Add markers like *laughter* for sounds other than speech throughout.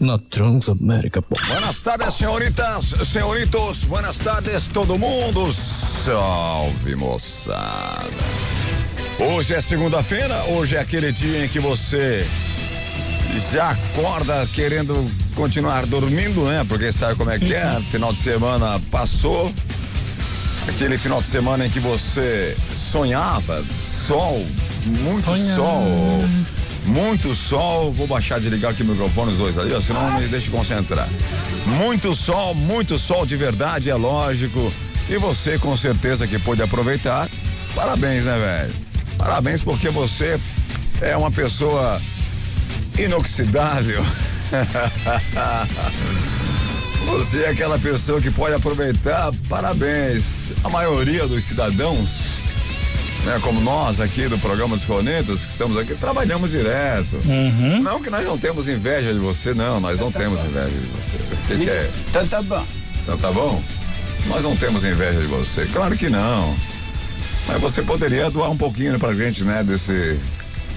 na Transamérica. Buenas tardes, senhoritas, senhoritos. Buenas tardes, todo mundo. Salve, moçada. Hoje é segunda-feira, hoje é aquele dia em que você já acorda querendo continuar dormindo, né? Porque sabe como é que é? Final de semana passou. Aquele final de semana em que você sonhava, sol, muito sol. Muito sol, vou baixar de ligar aqui o microfone os dois ali, ó, senão não me deixa concentrar. Muito sol, muito sol de verdade, é lógico. E você com certeza que pôde aproveitar. Parabéns, né, velho? Parabéns porque você é uma pessoa inoxidável. *laughs* Você é aquela pessoa que pode aproveitar. Parabéns. A maioria dos cidadãos né, como nós aqui do programa dos Cornetas, que estamos aqui, trabalhamos direto. Uhum. Não que nós não temos inveja de você, não, nós não temos inveja de você. O que, que é? Então tá bom. Então tá bom? Nós não temos inveja de você. Claro que não. Mas você poderia doar um pouquinho pra gente, né, desse.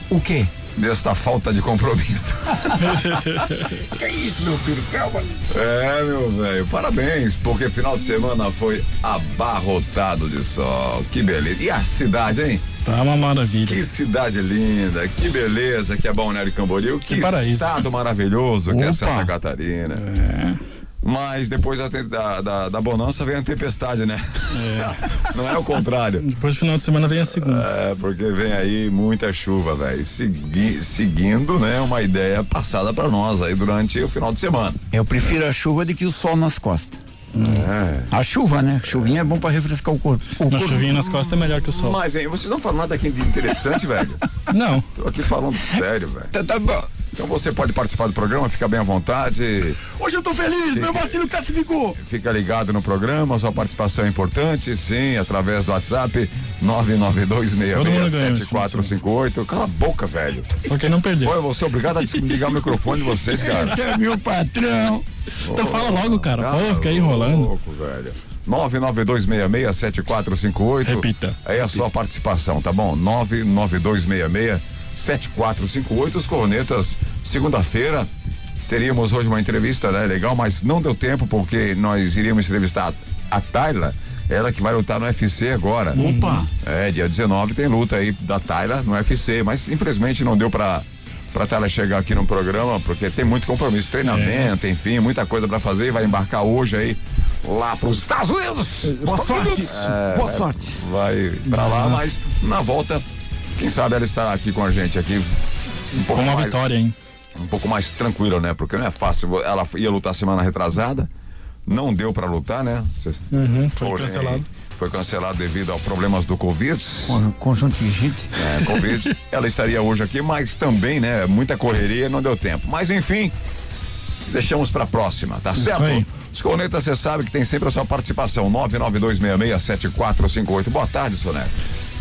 O quê? Desta falta de compromisso. *laughs* Que isso, meu filho? Calma. É, meu velho, parabéns, porque final de semana foi abarrotado de sol. Que beleza. E a cidade, hein? Tá uma maravilha. Que cidade linda, que beleza que é Balneário Camboriú, que, Que paraíso. estado maravilhoso que é Opa. Santa Catarina. É. Mas depois da, da, da, da bonança vem a tempestade, né? *laughs* Não é o contrário. Depois do final de semana vem a segunda. É, porque vem aí muita chuva, velho. Segui- seguindo, né, uma ideia passada pra nós aí durante o final de semana. Eu prefiro a chuva do que o sol nas costas. É. A chuva, né? Chuvinha é bom pra refrescar o corpo. O corpo. chuvinha nas costas é melhor que o sol. Mas, hein, vocês não falam nada aqui de interessante, velho? Não. Tô aqui falando sério, velho. Tá, tá bom. Então você pode participar do programa, fica bem à vontade. Hoje eu tô feliz, meu vacilo classificou. Fica ligado no programa, sua participação é importante, sim, através do WhatsApp 992667458. Cala a boca, velho. Só quem não perdeu. Pô, eu vou ser obrigado a desligar o microfone de vocês, cara. Esse é meu patrão. Então fala logo, cara. Pô, fica aí enrolando. louco, velho. 992667458. Repita. Aí a sua participação, tá bom? 992667458. Os cornetas, segunda-feira, teríamos hoje uma entrevista, né? Legal, mas não deu tempo porque nós iríamos entrevistar a Tayla, ela que vai lutar no UFC agora. Opa. É, dia 19 tem luta aí da Tayla no UFC, mas infelizmente não deu pra, pra Tayla chegar aqui no programa, porque tem muito compromisso, treinamento, enfim, muita coisa pra fazer e vai embarcar hoje aí lá pros Estados Unidos. Boa sorte. É, Boa sorte. Vai pra lá, mas na volta, quem sabe ela estará aqui com a gente aqui. Um pouco Com uma mais, vitória, hein? Um pouco mais tranquila, né? Porque não é fácil. Ela ia lutar semana retrasada, não deu pra lutar, né? Uhum, foi Porém, cancelado. Foi cancelado devido a problemas do Covid. Con- Conjuntivite. É, Covid. *laughs* Ela estaria hoje aqui, mas também, né? Muita correria, não deu tempo. Mas enfim, deixamos pra próxima, tá certo? aí. Os cornetas, você sabe que tem sempre a sua participação. 992667458. Boa tarde, Soneca.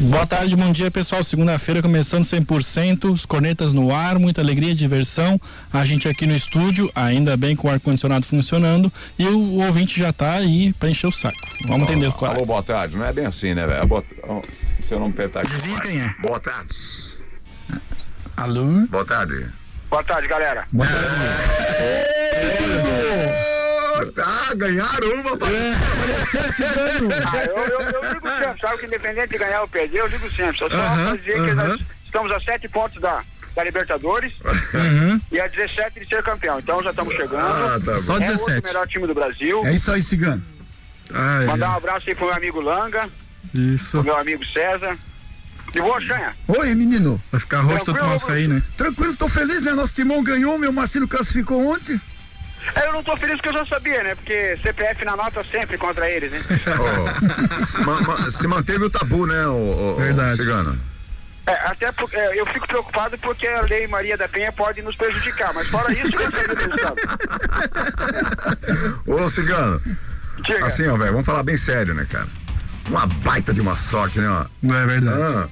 Boa tarde, bom dia, pessoal. Segunda-feira começando 100%, os cornetas no ar, muita alegria, diversão. A gente aqui no estúdio, ainda bem com o ar-condicionado funcionando. E o, ouvinte já tá aí pra encher o saco. Vamos entender qual Alô, é. boa tarde. Não é bem assim, né, velho? Boa... oh, Se eu não apertar aqui. Quem é? Boa tarde. Alô? Boa tarde. Boa tarde, galera. Ah, ganharam uma. Ah, eu, eu, eu ligo sempre, sabe que independente de ganhar ou perder, eu ligo sempre. Só só pra dizer que nós estamos a sete pontos da, da Libertadores e a 17 de ser campeão. Então já estamos chegando. Ah, tá Só bom. é o outro 17. melhor time do Brasil. É isso aí, cigano. Ai, Mandar um abraço aí pro meu amigo Langa, Isso. pro meu amigo César. E boa, Xanha. Oi, menino. Vai ficar rosto nosso aí, né? Tranquilo, tô feliz, né? Nosso timão ganhou, meu Marcelo classificou ontem. É, Eu não tô feliz porque eu já sabia, né? Porque CPF na nota sempre contra eles, né? *laughs* Ó, se, ma- ma- se manteve o tabu, né, o, Verdade. Cigano? É, até porque é, eu fico preocupado porque a lei Maria da Penha pode nos prejudicar, mas fora isso, eu sabia do resultado. Ô, Cigano, Diga. assim, ó, velho, vamos falar bem sério, né, cara? Uma baita de uma sorte, né, ó. Não é verdade. Ah,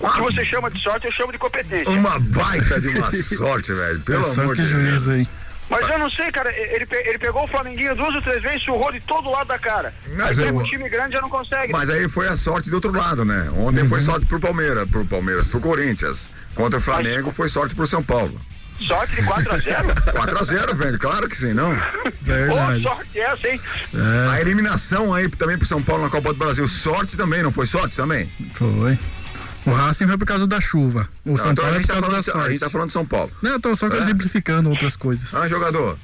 O que você chama de sorte, eu chamo de competência. uma baita de uma *laughs* sorte, velho. Pelo É amor de Deus. juízo aí. Mas eu não sei, cara, ele, ele pegou o Flamenguinho duas ou três vezes, surrou de todo lado da cara. Mas Aí eu- um time grande já não consegue. Mas aí foi a sorte do outro lado, né? Ontem Uhum. foi sorte pro Palmeiras, pro Palmeiras, pro Corinthians. Contra o Flamengo foi sorte pro São Paulo. Sorte de 4x0? 4x0, *laughs* velho, claro que sim, não? Verdade. Pô, sorte essa, hein? É. A eliminação aí também pro São Paulo na Copa do Brasil. Sorte também, não foi sorte também? Foi. O Racing foi por causa da chuva. O não, São então Paulo é por tá causa da sorte. A gente tá falando de São Paulo. Não, eu tô só é. exemplificando outras coisas. Ah, jogador.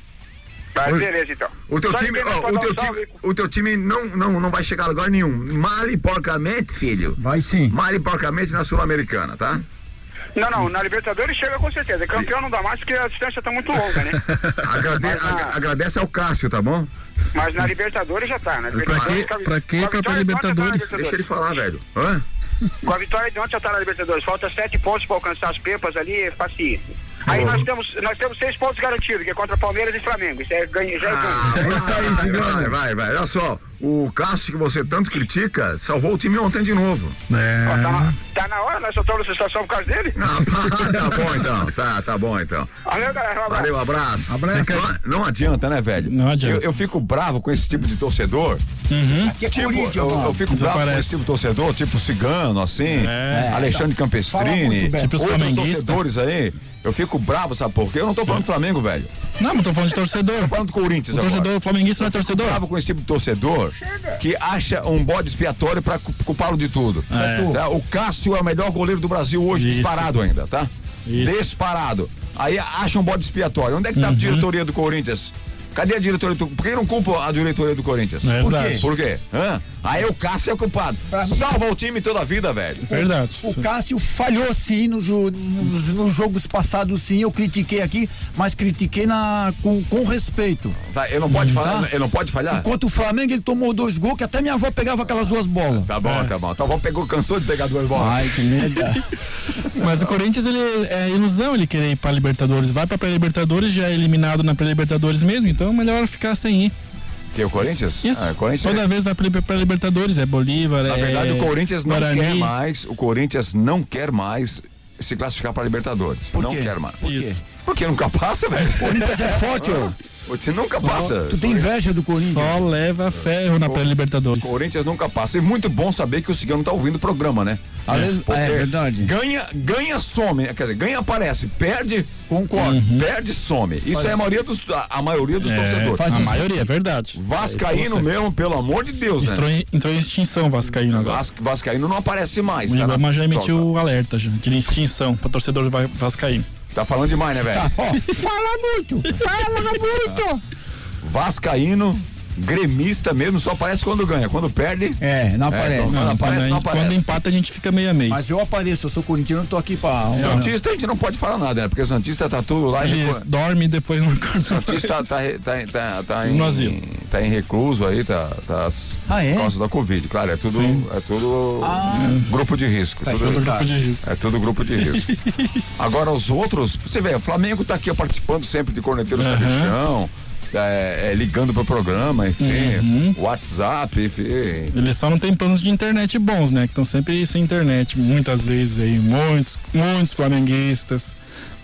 Tá, beleza então. O teu, time, ó, o, teu time, o teu time não, não, não vai chegar a lugar nenhum. Mal e porcamente, filho. Vai sim. Mal e porcamente na Sul-Americana, tá? Não, não, na Libertadores chega com certeza. Campeão não dá mais porque a distância tá muito longa, né? *laughs* Agrade na... Agradece ao Cássio, tá bom? Mas na Libertadores já tá, né? Pra que, pra que pra, pra Libertadores? Deixa ele falar, velho. Hã? Com a vitória de ontem já tá na Libertadores. Falta sete pontos para alcançar as pepas ali, é fácil. Aí nós temos, nós temos seis pontos garantidos, que é contra Palmeiras e Flamengo. Isso é ganho, já é ganho. Ah, é isso aí, vai, vai, vai. Olha só, o Cássio que você tanto critica salvou o time ontem de novo. É. Ó, tá, na, tá, na, hora, nós soltamos a situação por causa dele? Não, *laughs* tá bom então, tá, tá bom então. Valeu, galera. Um abraço. Valeu, abraço. abraço. Não, não, adianta, né, velho? Não adianta. Eu, eu, fico bravo com esse tipo de torcedor. Uhum. É tipo, eu, eu, fico bravo com esse tipo de torcedor, tipo Cigano, assim, é. Alexandre Campestrini, tipo outros torcedores aí. Eu fico bravo, sabe por quê? Eu não tô falando do Flamengo, velho. Não, mas tô falando de torcedor. Tô falando do Corinthians o agora. Torcedor, flamenguista não é torcedor. bravo com esse tipo de torcedor que acha um bode expiatório pra culpá-lo de tudo. É. Tá? O Cássio é o melhor goleiro do Brasil hoje, Isso. disparado ainda, tá? Isso. Disparado. Aí acha um bode expiatório. Onde é que tá uhum. a diretoria do Corinthians? Cadê a diretoria do Por que não culpa a diretoria do Corinthians? É Por quê? Por quê? Hã? Aí o Cássio é culpado. Salva o time toda a vida, velho. Verdade. O, o Cássio falhou sim nos, nos, nos, jogos passados, sim. Eu critiquei aqui, mas critiquei na, com, com respeito. Tá, ele não pode tá? falar, ele não pode falhar? Enquanto o Flamengo ele tomou dois gols, que até minha avó pegava aquelas duas bolas. Tá bom, é. tá bom. Então vamos pegou, cansou de pegar duas bolas. Ai, que merda. *laughs* mas o Corinthians, ele é ilusão ele querer ir pra Libertadores. Vai pra pré-Libertadores, já é eliminado na pré-Libertadores mesmo, então é melhor ficar sem ir. Que o Corinthians? Isso. Ah, Corinthians Toda é... vez vai para Libertadores, é Bolívar, Na é. Na verdade, o Corinthians não Guarani. quer mais. O Corinthians não quer mais se classificar para Libertadores. Por não quê? quer mais. Por quê? Porque nunca passa, velho. O Corinthians é *laughs* forte, ó. Você nunca Só, passa. Tu tem inveja do Corinthians. Só leva ferro na pré-Libertadores. O Corinthians nunca passa. E muito bom saber que o Cigano tá ouvindo o programa, né? É, é, é verdade. Ganha, ganha, some. Quer dizer, ganha, aparece. Perde, concordo. Uhum. Perde, some. Isso é a maioria dos, a, a maioria dos é, torcedores. a maioria, é verdade. Vascaíno mesmo, pelo amor de Deus, entrou né? Em, entrou em extinção Vascaíno agora. Vas, Vascaíno não aparece mais. O Ibama já emitiu o alerta, já, de extinção para torcedor Vascaíno. Tá falando demais, né, velho? Tá. *laughs* fala muito! Fala muito! Vascaíno gremista mesmo só aparece quando ganha. Quando perde. É, não aparece. É, não, não, aparece, quando, não aparece. Quando empata, a gente fica meio a meio. Mas eu apareço, eu sou corintiano, não tô aqui pra. Santista a gente não pode falar nada, né? Porque Santista tá tudo lá Ele em. dorme e depois não *laughs* Santista tá, tá, tá, tá, em. No asilo. Tá em recluso aí, tá. tá ah, é? Por causa da Covid. Claro, é tudo. É tudo ah, grupo de risco. Tá tudo, grupo de risco. É tudo grupo de risco. *laughs* Agora os outros, você vê, o Flamengo tá aqui participando sempre de Corneteiros uhum. Chão é, é, ligando pro programa, enfim, uhum. WhatsApp, enfim. Eles só não tem planos de internet bons, né? Que estão sempre sem internet, muitas vezes aí, muitos, muitos flamenguistas,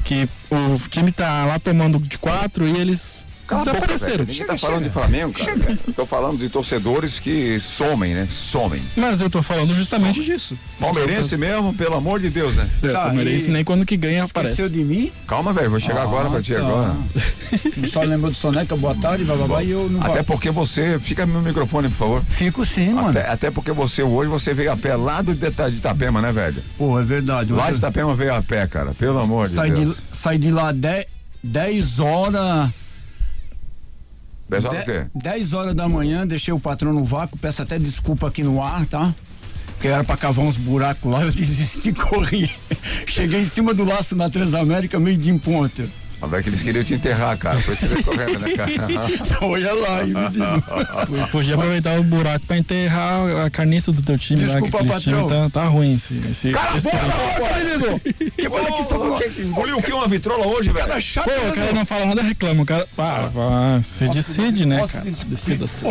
que o time tá lá tomando de quatro e eles Cala desapareceram. Ninguém tá falando chega. de Flamengo, cara. Eu tô falando de torcedores que somem, né? Somem. Mas eu tô falando justamente somem. disso. Palmeirense mesmo, pelo amor de Deus, né? É, tá, palmeirense nem quando que ganha aparece. Esqueceu de mim? Calma, velho, vou chegar ah, agora pra ti tá. agora. Só lembrou do Soneca, boa tarde, bababá, e eu não Até porque você, fica no microfone, por favor. Fico sim, mano. Até, até porque você hoje, você veio a pé lá do de, de Itapema, né, velho? Pô, é verdade. Lá de Itapema veio a pé, cara, pelo amor de Deus. De, sai de lá 10 horas 10 horas de, 10 horas da manhã, deixei o patrão no vácuo, peço até desculpa aqui no ar, tá? Que era pra cavar uns buracos lá, *laughs* eu desisti, corri. Cheguei em cima do laço na Transamérica, meio de em ponta. Mas é que eles queriam te enterrar, cara. Foi isso correto, né, cara? Olha lá, hein, menino. Podia aproveitar o buraco pra enterrar a carniça do teu time Desculpa, lá. Que patrão. Tá, tá ruim esse. esse Cala esse a boca, menino! Que bola que só Engoliu o que? Uma vitrola hoje, velho? Cada chato. Pô, o cara não fala nada, reclama. O cara. Pá, pá, se decide, né, cara? Decida se.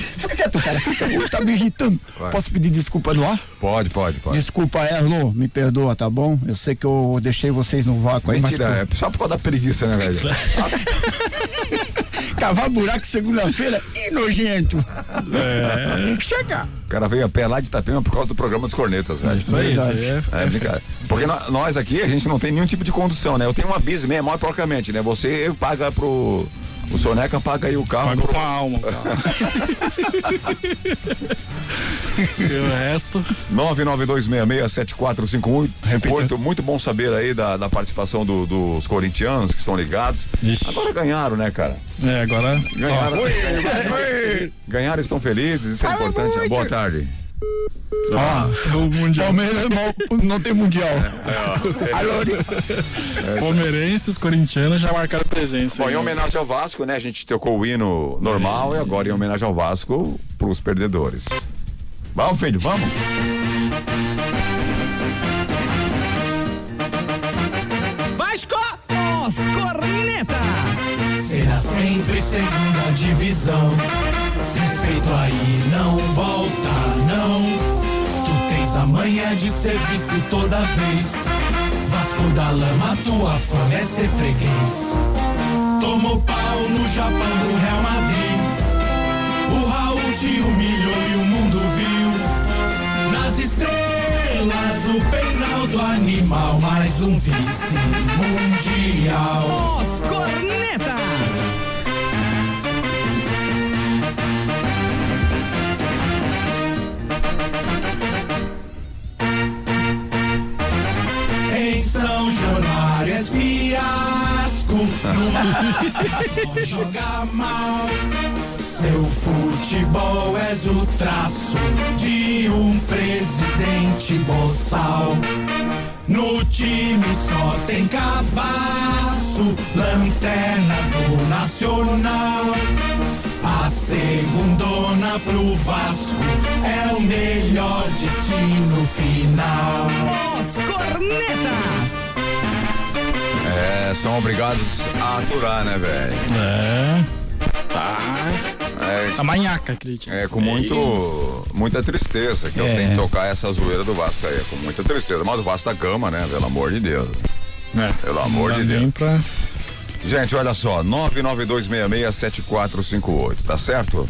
Fica quieto, cara. Fica, tá me irritando. Posso pedir desculpa no ar? Pode, pode, pode. Desculpa, Erlo. Me perdoa, tá bom? Eu sei que eu deixei vocês no vácuo aí. Mentira, é só por causa da preguiça, né, velho? *laughs* Cavar buraco segunda-feira e nojento. É. Chega. O cara veio a pé lá de Itapema por causa do programa dos cornetas, velho. Isso aí, isso aí é, É, brincadeira. Porque nó- nós aqui, a gente não tem nenhum tipo de condução, né? Eu tenho uma bis mesmo, maior porcamente, né? Você paga pro. O Soneca paga aí o carro. Pagou pro- com a alma, cara. *laughs* e o resto. 992667458. Repito, muito bom saber aí da, da participação do- dos corintianos que estão ligados. Ixi. Agora ganharam, né, cara? É, agora. Ganharam. ó, Ganharam, estão felizes, isso é importante. Boa tarde. Ó, o Mundial. Palmeiras não, não tem mundial. Alô, Palmeirenses, corintianos já marcaram presença. Bom, em homenagem ao Vasco, né? A gente tocou o hino normal e agora em homenagem ao Vasco pros perdedores. Vamos, filho, vamos? Vasco! Os cornetas! Será sempre segunda divisão. Respeito aí, não volta, não. Tu tens a manha de serviço toda vez. Vasco da Lama, tua fama é ser freguês. Tomou pau no Japão do Real Madrid. O Raul te humilhou e o mundo viu. Nas estrelas, o Peinaldo animal, mais um vice mundial. Os cornetas! Joga mal. Seu futebol és o traço de um presidente boçal. No time só tem cabaço, lanterna do Nacional. A segundona pro Vasco é o melhor destino final. Os cornetas! É, são obrigados a aturar, né, velho? É. Tá. É, A manhaca, acredito. é com muito, muita tristeza que eu É. tenho que tocar essa zoeira do Vasco aí. É com muita tristeza. Mas o Vasco da cama, né? Pelo amor de Deus. É. Pelo amor de Deus. pra. Gente, olha só, 992667458, tá certo?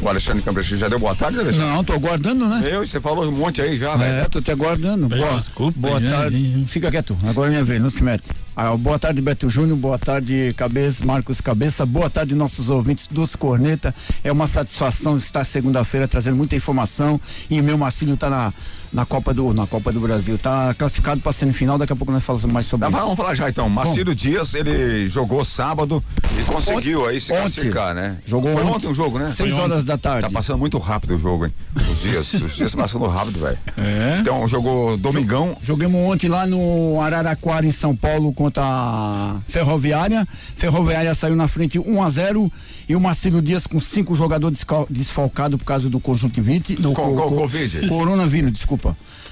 O Alexandre Camprechi já deu boa tarde, Alexandre? Não, tô aguardando, né? Eu, você falou um monte aí já, velho. É, tô te aguardando. Boa, desculpe, boa né? tarde. Fica quieto, agora é minha vez, não se mete. Ah, boa tarde, Beto Júnior. Boa tarde, Cabeça, Marcos Cabeça. Boa tarde, nossos ouvintes dos Corneta. É uma satisfação estar segunda-feira trazendo muita informação. E o meu Marcílio tá na, na, Copa do, na Copa do Brasil. Tá classificado para semifinal. Daqui a pouco nós falamos mais sobre Tá, isso. vamos falar já então. Marcílio Dias, ele jogou sábado e conseguiu aí se ontem. classificar, né? Jogou Foi ontem. ontem o jogo, né? Seis horas da tarde. Tá passando muito rápido o jogo, hein? Os dias, os dias tá passando rápido, velho. É. Então, jogou domingão. Jogamos ontem lá no Araraquara, em São Paulo, contra a Ferroviária. Ferroviária saiu na frente 1 a 0 e o Marcelo Dias com cinco jogadores desfalcados por causa do conjuntivite. Do Co- co- Covid. Coronavírus, desculpa.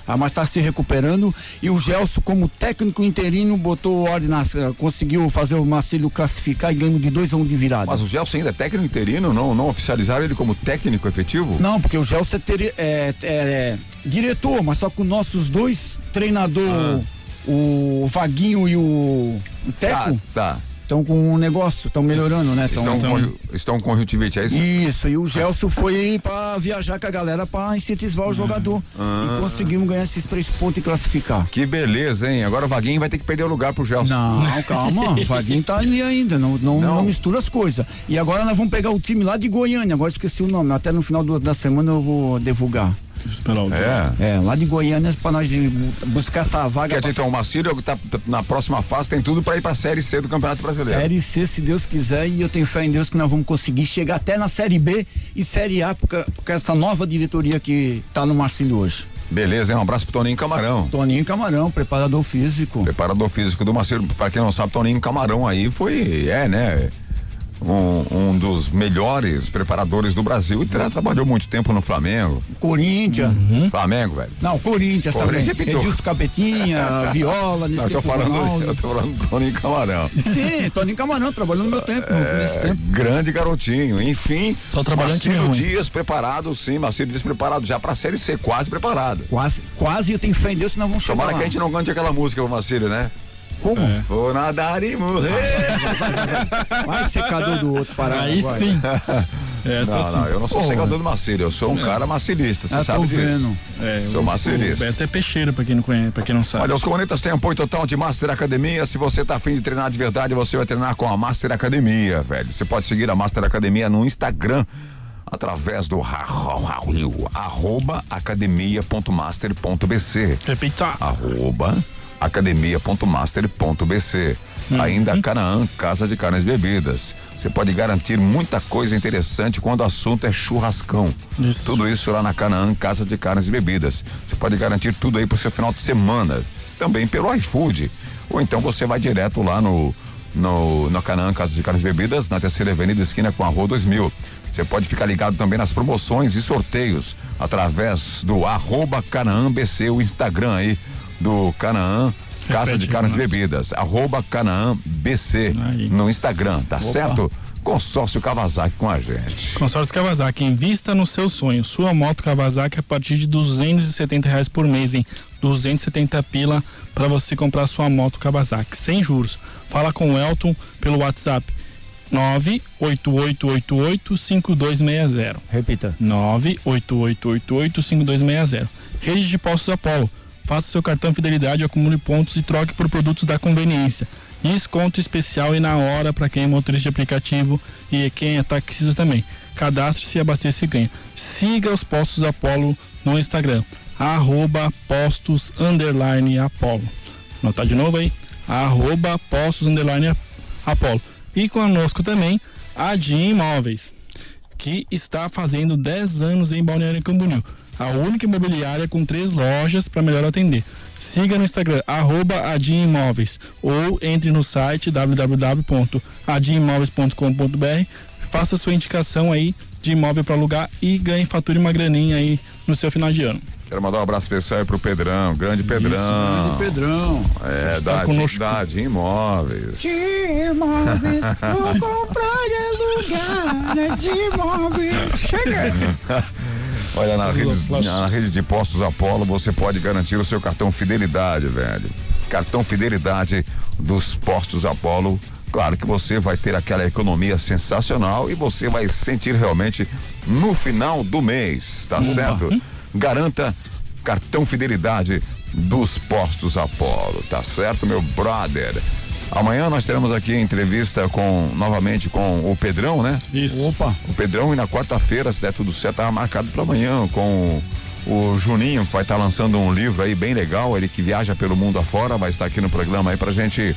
Ah, mas está se recuperando. E o Gelson, como técnico interino, botou ordem na. conseguiu fazer o Marcelo classificar e ganhou de 2 a 1 um de virada. Mas o Gelson ainda é técnico interino, não, não oficializaram ele como técnico efetivo? Não, porque o Gelson é, teri- é- é diretor, mas só com nossos dois treinador, o Vaguinho e o, o Tá, Teco, tá. Estão com um negócio, estão melhorando, né? Tão- Estão, tão- com, estão com conjuntivite, é isso? Isso, e o Gelson foi pra viajar com a galera pra incentivar o jogador. E conseguimos ganhar esses três pontos e classificar. Que beleza, hein? Agora o Vaguinho vai ter que perder o lugar pro Gelson. Não, calma, *laughs* o Vaguinho tá ali ainda, não, não, Não. não. mistura as coisas. E agora nós vamos pegar o time lá de Goiânia, agora esqueci o nome, até no final do- da semana eu vou divulgar. Deixa eu esperar o É. É, lá de Goiânia pra nós buscar essa vaga. Quer pra dizer, então, o Macílio tá, tá na próxima fase tem tudo pra ir pra Série C do Campeonato Brasileiro. Série C, se Deus quiser, e eu tenho fé em Deus que nós vamos conseguir chegar até na Série B e Série A, porque, porque essa nova diretoria que tá no Marcílio hoje. Beleza, hein? Um abraço pro Toninho Camarão. Toninho Camarão, preparador físico. Preparador físico do Macílio. Pra quem não sabe, Toninho Camarão aí foi, é, né? Um, um dos melhores preparadores do Brasil e tra- trabalhou muito tempo no Flamengo. Corinthians. Flamengo, velho. Não, Corinthians Corinthians é também. pitou. Edilson Capetinha, *laughs* Viola, nesse Não, eu tô tempo, falando, Ronaldo. eu tô falando do Toninho Camarão. Sim, Toninho Camarão, trabalhou no meu tempo, no- nesse É, tempo. grande garotinho. Enfim, Só trabalhando Marcelo. Dias preparado, sim. Marcelo Dias preparado já pra Série C, quase preparado. Quase, quase eu tenho fé em Deus que nós vamos chegar Tomara lá. que a gente não cante aquela música pro Marcelo, né? Como? É. Vou nadar e morrer. Vai secador do outro parar. Aí vai. sim. Essa Não, sim. não, eu não sou Porra. secador do Marcílio, eu sou um cara marcilista, você Ah, sabe disso. vendo. É, Sou marcelista. O Beto é peixeiro, pra quem não conhece, pra quem não sabe. Olha, os cornetas têm apoio total de Master Academia. Se você tá afim de treinar de verdade, você vai treinar com a Master Academia, velho. Você pode seguir a Master Academia no Instagram através do arroba academia.master.bc Repita. arroba academia.master.bc Ainda Canaã, Casa de Carnes e Bebidas. Você pode garantir muita coisa interessante quando o assunto é churrascão. Isso. Tudo isso lá na Canaã, Casa de Carnes e Bebidas. Você pode garantir tudo aí pro seu final de semana. Também pelo iFood. Ou então você vai direto lá no, no, no Canaã, Casa de Carnes e Bebidas, na terceira avenida esquina com a Rua 2000. Você pode ficar ligado também nas promoções e sorteios através do arroba Canaã BC, o Instagram aí do Canaã Casa Repete de Carnes e. Bebidas, arroba Canaã BC Aí. no Instagram, tá certo? Consórcio Kawasaki com a gente. Consórcio Kawasaki, invista no seu sonho. Sua moto Kawasaki a partir de 270 reais por mês, hein? 270 pila para você comprar sua moto Kawasaki, sem juros. Fala com o Elton pelo WhatsApp 988885260. Repita. 988885260. Rede de Postos Apollo. Faça seu cartão Fidelidade, acumule pontos e troque por produtos da conveniência. Desconto especial e na hora para quem é motorista de aplicativo e quem é taxista também. Cadastre-se abasteça e ganha. Siga os Postos Apollo no Instagram. Arroba postos underline Apollo. Notar de novo aí. Arroba postos underline Apollo. E conosco também a Jim Imóveis que está fazendo 10 anos em Balneário Camboriú. A única imobiliária com três lojas para melhor atender. Siga no Instagram, arroba Imóveis ou entre no site www.adimimóveis.com.br faça sua indicação aí de imóvel para alugar e ganhe fatura uma graninha aí no seu final de ano. Quero mandar um abraço especial aí pro Pedrão, grande Pedrão. Grande Pedrão. É, Está da, conosco. da de imóveis. De imóveis, vou comprar e alugar é de imóveis. Chega. *laughs* Olha, na rede, na rede de postos Apolo você pode garantir o seu cartão Fidelidade, velho. Cartão Fidelidade dos postos Apolo. Claro que você vai ter aquela economia sensacional e você vai sentir realmente no final do mês, tá certo? Garanta cartão Fidelidade dos postos Apolo, tá certo, meu brother? Amanhã nós teremos aqui a entrevista com novamente com o Pedrão, né? Isso. Opa. O Pedrão e na quarta-feira, se der tudo certo, tava marcado para amanhã com o Juninho, que vai estar lançando um livro aí bem legal, ele que viaja pelo mundo afora, vai estar aqui no programa aí pra gente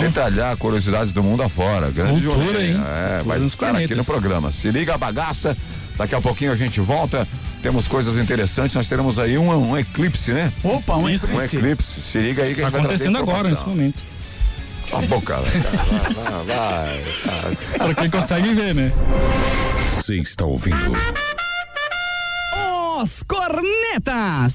detalhar curiosidades do mundo afora. Grande Cultura, Juninho. hein? É, Cultura vai nos estar aqui planetas. no programa. Se liga a bagaça, daqui a pouquinho a gente volta. Temos coisas interessantes, nós teremos aí um, um eclipse, né? Opa, um Isso. Um eclipse. eclipse. Se liga aí que Está a gente vai trazer acontecendo agora, nesse momento. A boca, velho. Vai, vai, vai. Para quem consegue ver, né? Você está ouvindo Os Cornetas.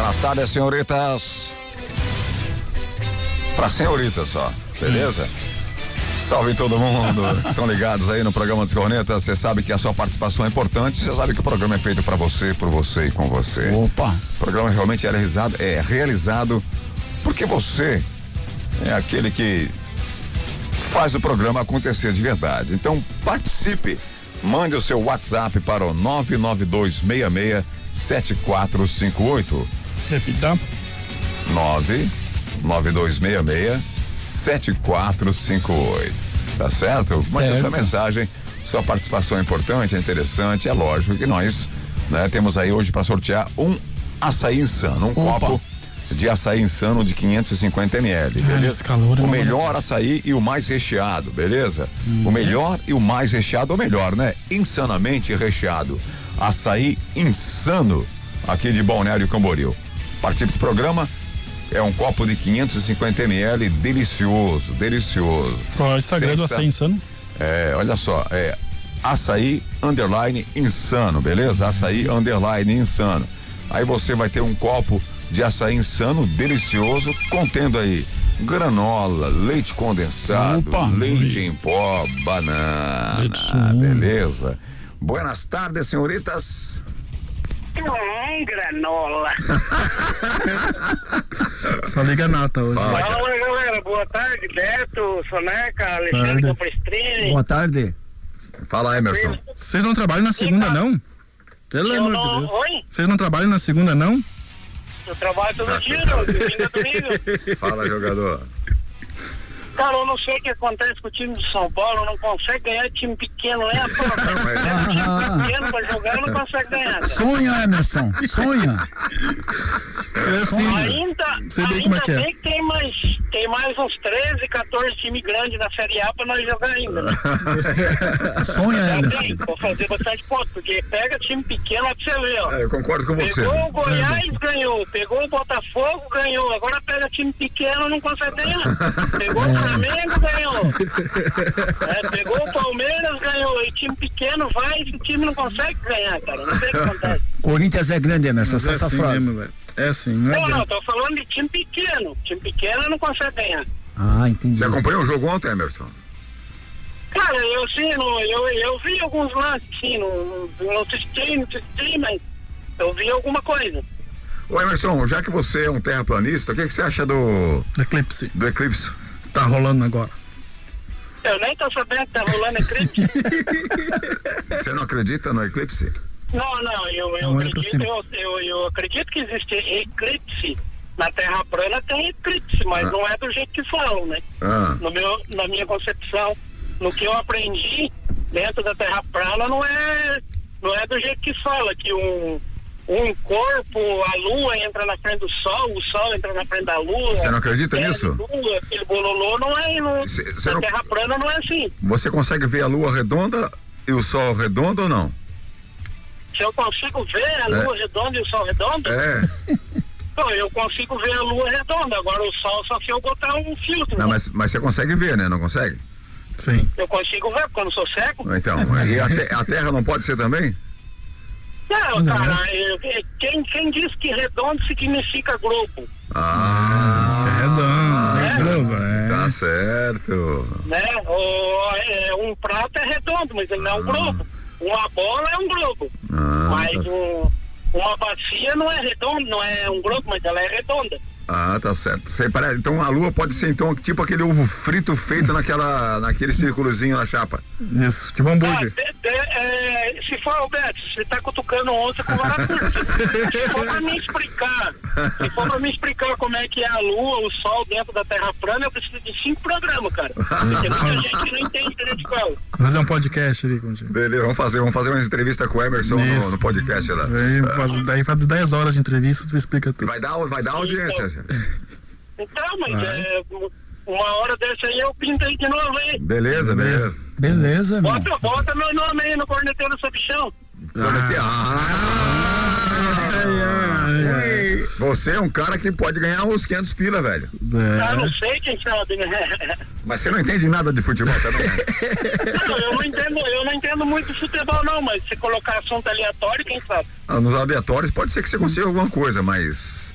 Boas tardes, senhoritas. Pra senhoritas só, beleza? Salve todo mundo, *laughs* estão ligados aí no programa dos Cornetas. Você sabe que a sua participação é importante. Você sabe que o programa é feito para você, por você e com você. Opa! O programa realmente é realizado, é realizado porque você é aquele que faz o programa acontecer de verdade. Então participe. Mande o seu WhatsApp para o 99266 7458. Repita. 99266 7458. Tá certo? Mande a sua mensagem. Sua participação é importante, é interessante. É lógico que nós né, temos aí hoje para sortear um açaí insano, um Opa. copo de açaí insano de 550 ml, beleza? esse calor é o melhor açaí e o mais recheado, beleza? O melhor e o mais recheado, ou melhor, né? Insanamente recheado. Açaí insano aqui de Balneário Camboriú. Participe do programa. É um copo de 550 ml, delicioso, delicioso. Qual é o Instagram do Açaí Insano? É, olha só, é açaí underline insano, beleza? Açaí underline insano. Aí você vai ter um copo de açaí insano, delicioso, contendo aí granola, leite condensado, Opa! leite em pó, banana, Leite beleza? Buenas tardes, senhoritas. Hum, granola. *laughs* Só liga a nata hoje. Fala. Fala, galera. Boa tarde, Beto, Soneca, Alexandre Tarde. Caprestrini. Boa tarde. Fala, Emerson. Vocês não trabalham na segunda, não? Pelo Eu amor não- de Deus. Oi? Vocês não trabalham na segunda, não? Eu trabalho todo dia, não, domingo a domingo. Fala, jogador. Cara, eu não sei o que acontece com o time de São Paulo, não consegue ganhar de time pequeno, né? *laughs* Pô, mas- Pega time pequeno pra jogar, não consegue ganhar. cara. Sonha, Emerson. Sonha. É assim. Ainda, Sei bem ainda como é que é. bem que tem mais, tem mais uns 13, 14 times grandes na Série A pra nós jogar ainda. Né? *laughs* Sonha, Já Emerson. tem, vou fazer bastante ponto, porque pega time pequeno lá pra você ver, ó. É, eu concordo com você. Pegou o Goiás, ganhou. Pegou o Botafogo, ganhou. Agora pega time pequeno, não consegue ganhar. *laughs* Pegou o Flamengo, ganhou. É, pegou o Palmeiras, ganhou. E time pequeno vai, esse time não consegue ganhar, cara. Não sei o que acontece. Corinthians é grande, Emerson. Mas Só é essa assim frase. mesmo. É assim, não é Não, não, tô falando de time pequeno. Time pequeno não consegue ganhar. Ah, entendi. Você acompanhou o jogo ontem, Emerson? Cara, eu sim, eu, eu vi alguns lances, sim, não, não assisti, não assisti, mas eu vi alguma coisa. Ô, Emerson, já que você é um terraplanista, o que, que você acha do, Eclipse. do eclipse? Tá rolando agora. Eu nem tô sabendo que tá rolando eclipse. *laughs* Você não acredita no eclipse? Não, não, eu, eu, Não acredito, eu, eu, eu acredito que existe eclipse. Na Terra plana tem eclipse, mas Ah. não é do jeito que falam, né? Ah, No meu, na minha concepção, no que eu aprendi dentro da Terra plana, não é, não é do jeito que fala, que um, um corpo, a lua entra na frente do sol, o sol entra na frente da lua. Você não acredita terra, nisso? Lua, aquele bololô não é. Não, Cê- cê na não- Terra plana não é assim. você consegue ver a lua redonda e o sol redondo ou não? Se eu consigo ver a É. lua redonda e o sol redondo, É. *laughs* Pô, eu consigo ver a lua redonda, agora o sol só se eu botar um filtro. Não, né? mas, mas você consegue ver, né? Não consegue? Sim. Eu consigo ver, porque eu não sou cego. Então, e a, te- a Terra não pode ser também? Não, Mas é, cara, eu- quem, quem diz que redondo significa globo, Ah, Diz que é redondo. É globo, é. tá certo. né? O, é, um prato é redondo, mas ele não é um globo. Uma bola é um globo. Ah, mas tá- um- uma bacia não é redonda, não é um globo, mas ela é redonda. Ah, tá certo. Então a lua pode ser então tipo aquele ovo frito feito naquela, naquele círculozinho na chapa. Isso, tipo Ah, hambúrguer. de- de- é, se for, Alberto, você tá cutucando onça com vara curta. Se for pra me explicar, se for pra me explicar como é que é a lua, o sol dentro da terra plana, eu preciso de cinco programas, cara. Porque muita *laughs* gente não entende direito de qual. Vou fazer um podcast ali contigo. Beleza, vamos fazer, vamos fazer uma entrevista com o Emerson no, no podcast lá. Aí faz, daí faz 10 horas de entrevista, tu explica tudo. Vai dar, vai dar audiência. *laughs* Então, mas é, uma hora dessa aí eu pinto aí de novo aí. Beleza, beleza. Beleza. Bota, bota meu nome aí no corneteiro sabichão. Ah. Ui. você é um cara que pode ganhar uns 500 pila, velho. É. Ah, não sei quem sabe, né? *laughs* Mas você não entende nada de futebol também, né? Não, eu não entendo, eu não entendo muito de futebol não, mas se colocar assunto aleatório, quem sabe? Ah, nos aleatórios pode ser que você consiga alguma coisa, mas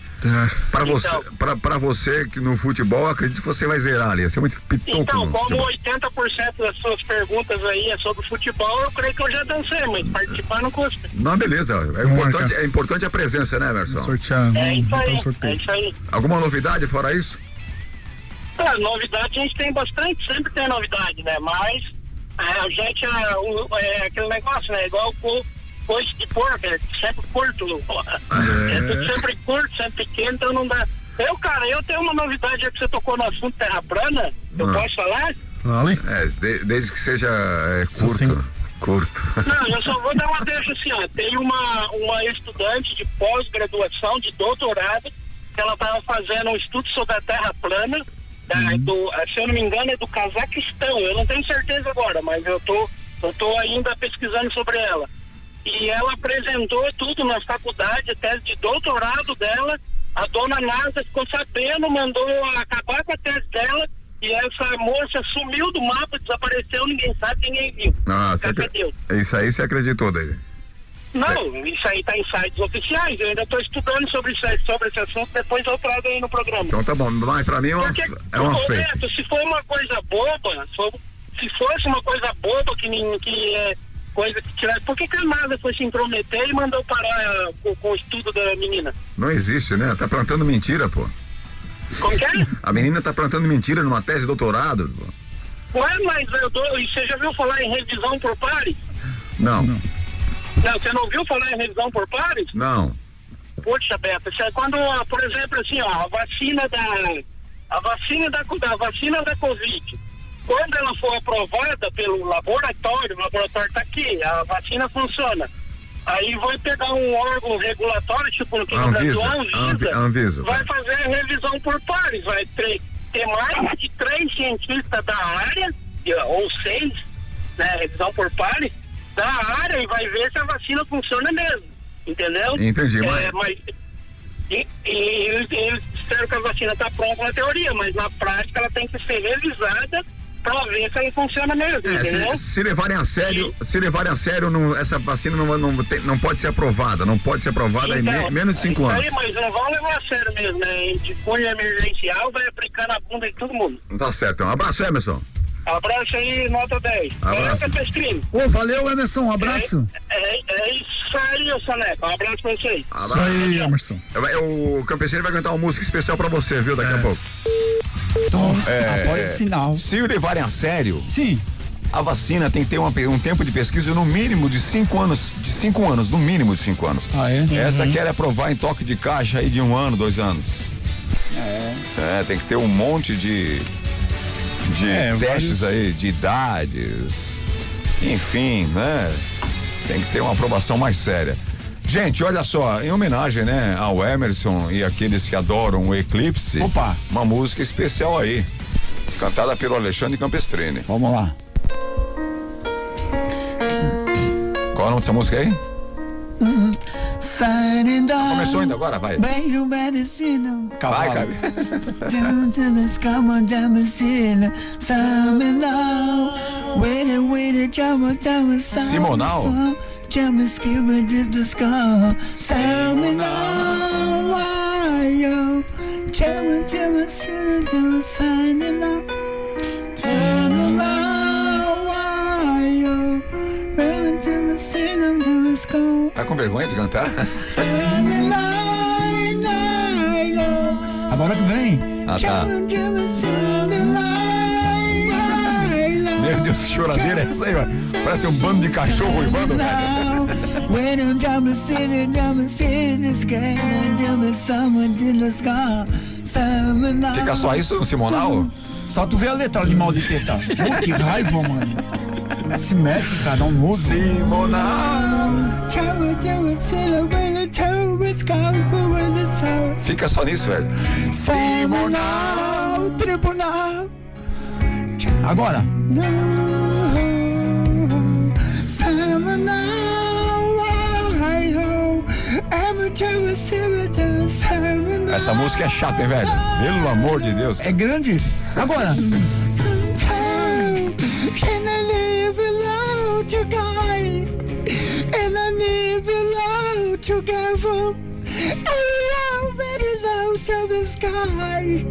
para você, então, para você que no futebol, acredito que você vai zerar ali. Você é muito pitoco. Então, como 80% das suas perguntas aí é sobre futebol, eu creio que eu já dancei, mas participar não custa. Não, beleza. É importante, é importante a presença, né, Emerson? Sortear. É isso aí. É isso aí. Alguma novidade fora isso? Ah, novidade a gente tem bastante, sempre tem novidade, né? Mas é, a gente é, o, é aquele negócio, né? Igual o coisa de porco, é sempre curto. É. é tudo sempre curto, sempre pequeno, então não dá. Eu, cara, eu tenho uma novidade, já que você tocou no assunto terra plana, eu ah. posso falar? Vale. É, de, desde que seja é, curto. Curto. Não, eu só vou dar uma deixa assim, ó. Tem uma, uma estudante de pós-graduação, de doutorado, que ela estava fazendo um estudo sobre a terra plana, da, uhum. do, se eu não me engano, é do Cazaquistão. Eu não tenho certeza agora, mas eu tô, eu tô ainda pesquisando sobre ela e ela apresentou tudo na faculdade, a tese de doutorado dela. A dona NASA ficou sabendo, mandou acabar com a tese dela e essa moça sumiu do mapa, desapareceu, ninguém sabe, ninguém viu. Ah, Isso aí você acreditou daí? Não, isso aí tá em sites oficiais. Eu ainda estou estudando sobre, isso, sobre esse assunto, depois eu trago aí no programa. Então tá bom, mas pra mim é uma, Porque, é uma Roberto, se for uma coisa boba, se fosse uma coisa boba que, que é coisa que tirar. Por que, que a NASA foi se intrometer e mandou parar com, com, o estudo da menina? Não existe, né? Tá plantando mentira, pô. Como que é? A menina tá plantando mentira numa tese de doutorado. Pô. Ué, mas eu dou, você já viu falar em revisão por pares? Não. Não, você não ouviu falar em revisão por pares? Não. Poxa, Beto, é quando, por exemplo, assim, ó, a vacina da. A vacina da, da vacina da Covid quando ela for aprovada pelo laboratório, o laboratório está aqui, a vacina funciona. Aí vai pegar um órgão regulatório, tipo no Brasil, a Anvisa, Anvisa, vai fazer a revisão por pares, vai ter, ter mais de três cientistas da área, ou seis, né, revisão por pares, da área e vai ver se a vacina funciona mesmo, entendeu? Entendi, é, mas... E, e eles, eles disseram que a vacina está pronta na teoria, mas na prática ela tem que ser revisada para ver se aí funciona mesmo, é, se, se, levarem a sério, e... se levarem a sério, não, essa vacina não, não, tem, não pode ser aprovada, não pode ser aprovada então, em me, menos de cinco anos. Aí, mas não vão levar a sério mesmo, né? De cunho emergencial, vai aplicar na bunda de todo mundo. Tá certo, um abraço, Emerson. Abraço aí, nota 10. Abraço. Ô, valeu, Emerson, um abraço. É, é, é isso aí, Soneca. Um abraço pra você aí. Isso aí, Emerson. É, o Campesino vai cantar uma música especial pra você, viu, daqui a é. pouco. Então, é, após sinal. Se o levarem a sério. Sim. A vacina tem que ter uma, um tempo de pesquisa no mínimo de cinco anos, de cinco anos, no mínimo de cinco anos. Ah, é? Essa uhum. quer aprovar em toque de caixa aí de um ano, dois anos. É. É, tem que ter um monte de de é, testes vários... aí, de idades, enfim, né? Tem que ter uma aprovação mais séria. Gente, olha só, em homenagem, né, ao Emerson e aqueles que adoram o Eclipse. Opa! Uma música especial aí, cantada pelo Alexandre Campestrini. Vamos lá. Qual é o nome dessa música aí? Ah, começou ainda agora, vai. Beijo medicina. Vai, Cabe. *laughs* Simonal? Tá com vergonha de cantar? *laughs* Agora que vem. Ah, tá. Meu Deus, que choradeira é essa aí, ó. Parece um bando de cachorro uivando, Fica só isso no Simonal? Só tu vê a letra, de teta. Pô, que raiva, mano. Mete, cara, dá um nojo. Simonal. Fica só nisso, velho. Simonal, tribunal. Agora. Essa música é chata, hein, velho? Pelo amor de Deus. É grande. Agora. Together. Very low to the sky.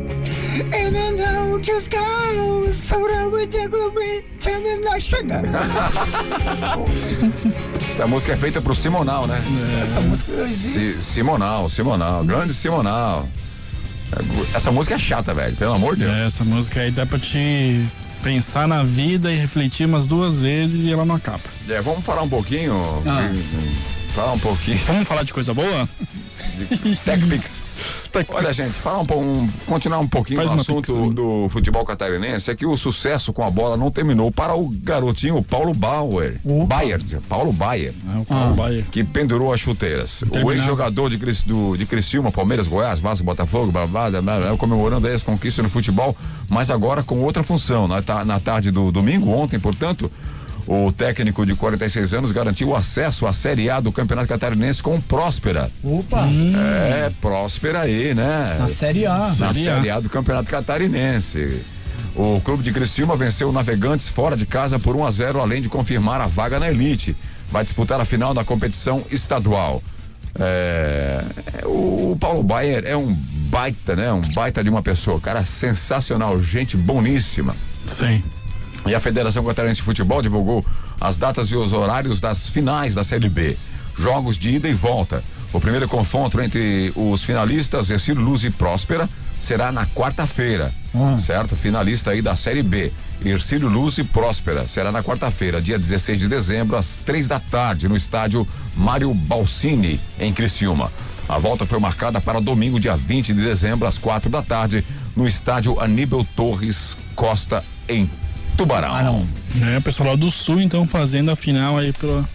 And I know just go so that we take a bit like sugar. *laughs* Essa música é feita pro Simonal, né? Essa música existe. Si, Simonal, Simonal, grande Simonal. Essa música é chata, velho, pelo amor de Deus. É, essa música aí dá pra te pensar na vida e refletir umas duas vezes e ela não acaba. É, vamos falar um pouquinho. Ah. Falar um pouquinho. Vamos falar de coisa boa? TechPix. Olha, gente, falar um, um, continuar um pouquinho Faz no assunto pix, do futebol catarinense, é que o sucesso com a bola não terminou para o garotinho Paulo Bauer. Bayer, Paulo Bayer. É, o Paulo Baia. Que pendurou as chuteiras. O ex-jogador de, Cris- do- de Criciúma, Palmeiras, Goiás, Vasco, Botafogo, blá, blá, blá, blá, blá, comemorando aí as conquistas no futebol, mas agora com outra função. Na, na tarde do domingo, ontem, portanto, o técnico de 46 anos garantiu o acesso à Série A do Campeonato Catarinense com Próspera. Opa, É, Próspera aí, né? na Série A. na Série A. Série A do Campeonato Catarinense. O clube de Criciúma venceu o Navegantes fora de casa por 1 a 0 além de confirmar a vaga na elite. Vai disputar a final da competição estadual. É, o Paulo Baier é um baita, né? Um baita de uma pessoa, cara sensacional, gente boníssima. Sim. E a Federação Catarinense de Futebol divulgou as datas e os horários das finais da Série B. Jogos de ida e volta. O primeiro confronto entre os finalistas, Ercílio Luz e Próspera, será na quarta-feira. Certo? Finalista aí da Série B. Ercílio Luz e Próspera. Será na quarta-feira, dia 16 de dezembro, às três da tarde, no estádio Mário Balsini, em Criciúma. A volta foi marcada para domingo, dia 20 de dezembro, às quatro da tarde, no estádio Aníbal Torres Costa, em Tubarão. Ah, não. É, o pessoal lá do Sul, então, fazendo a final aí pela,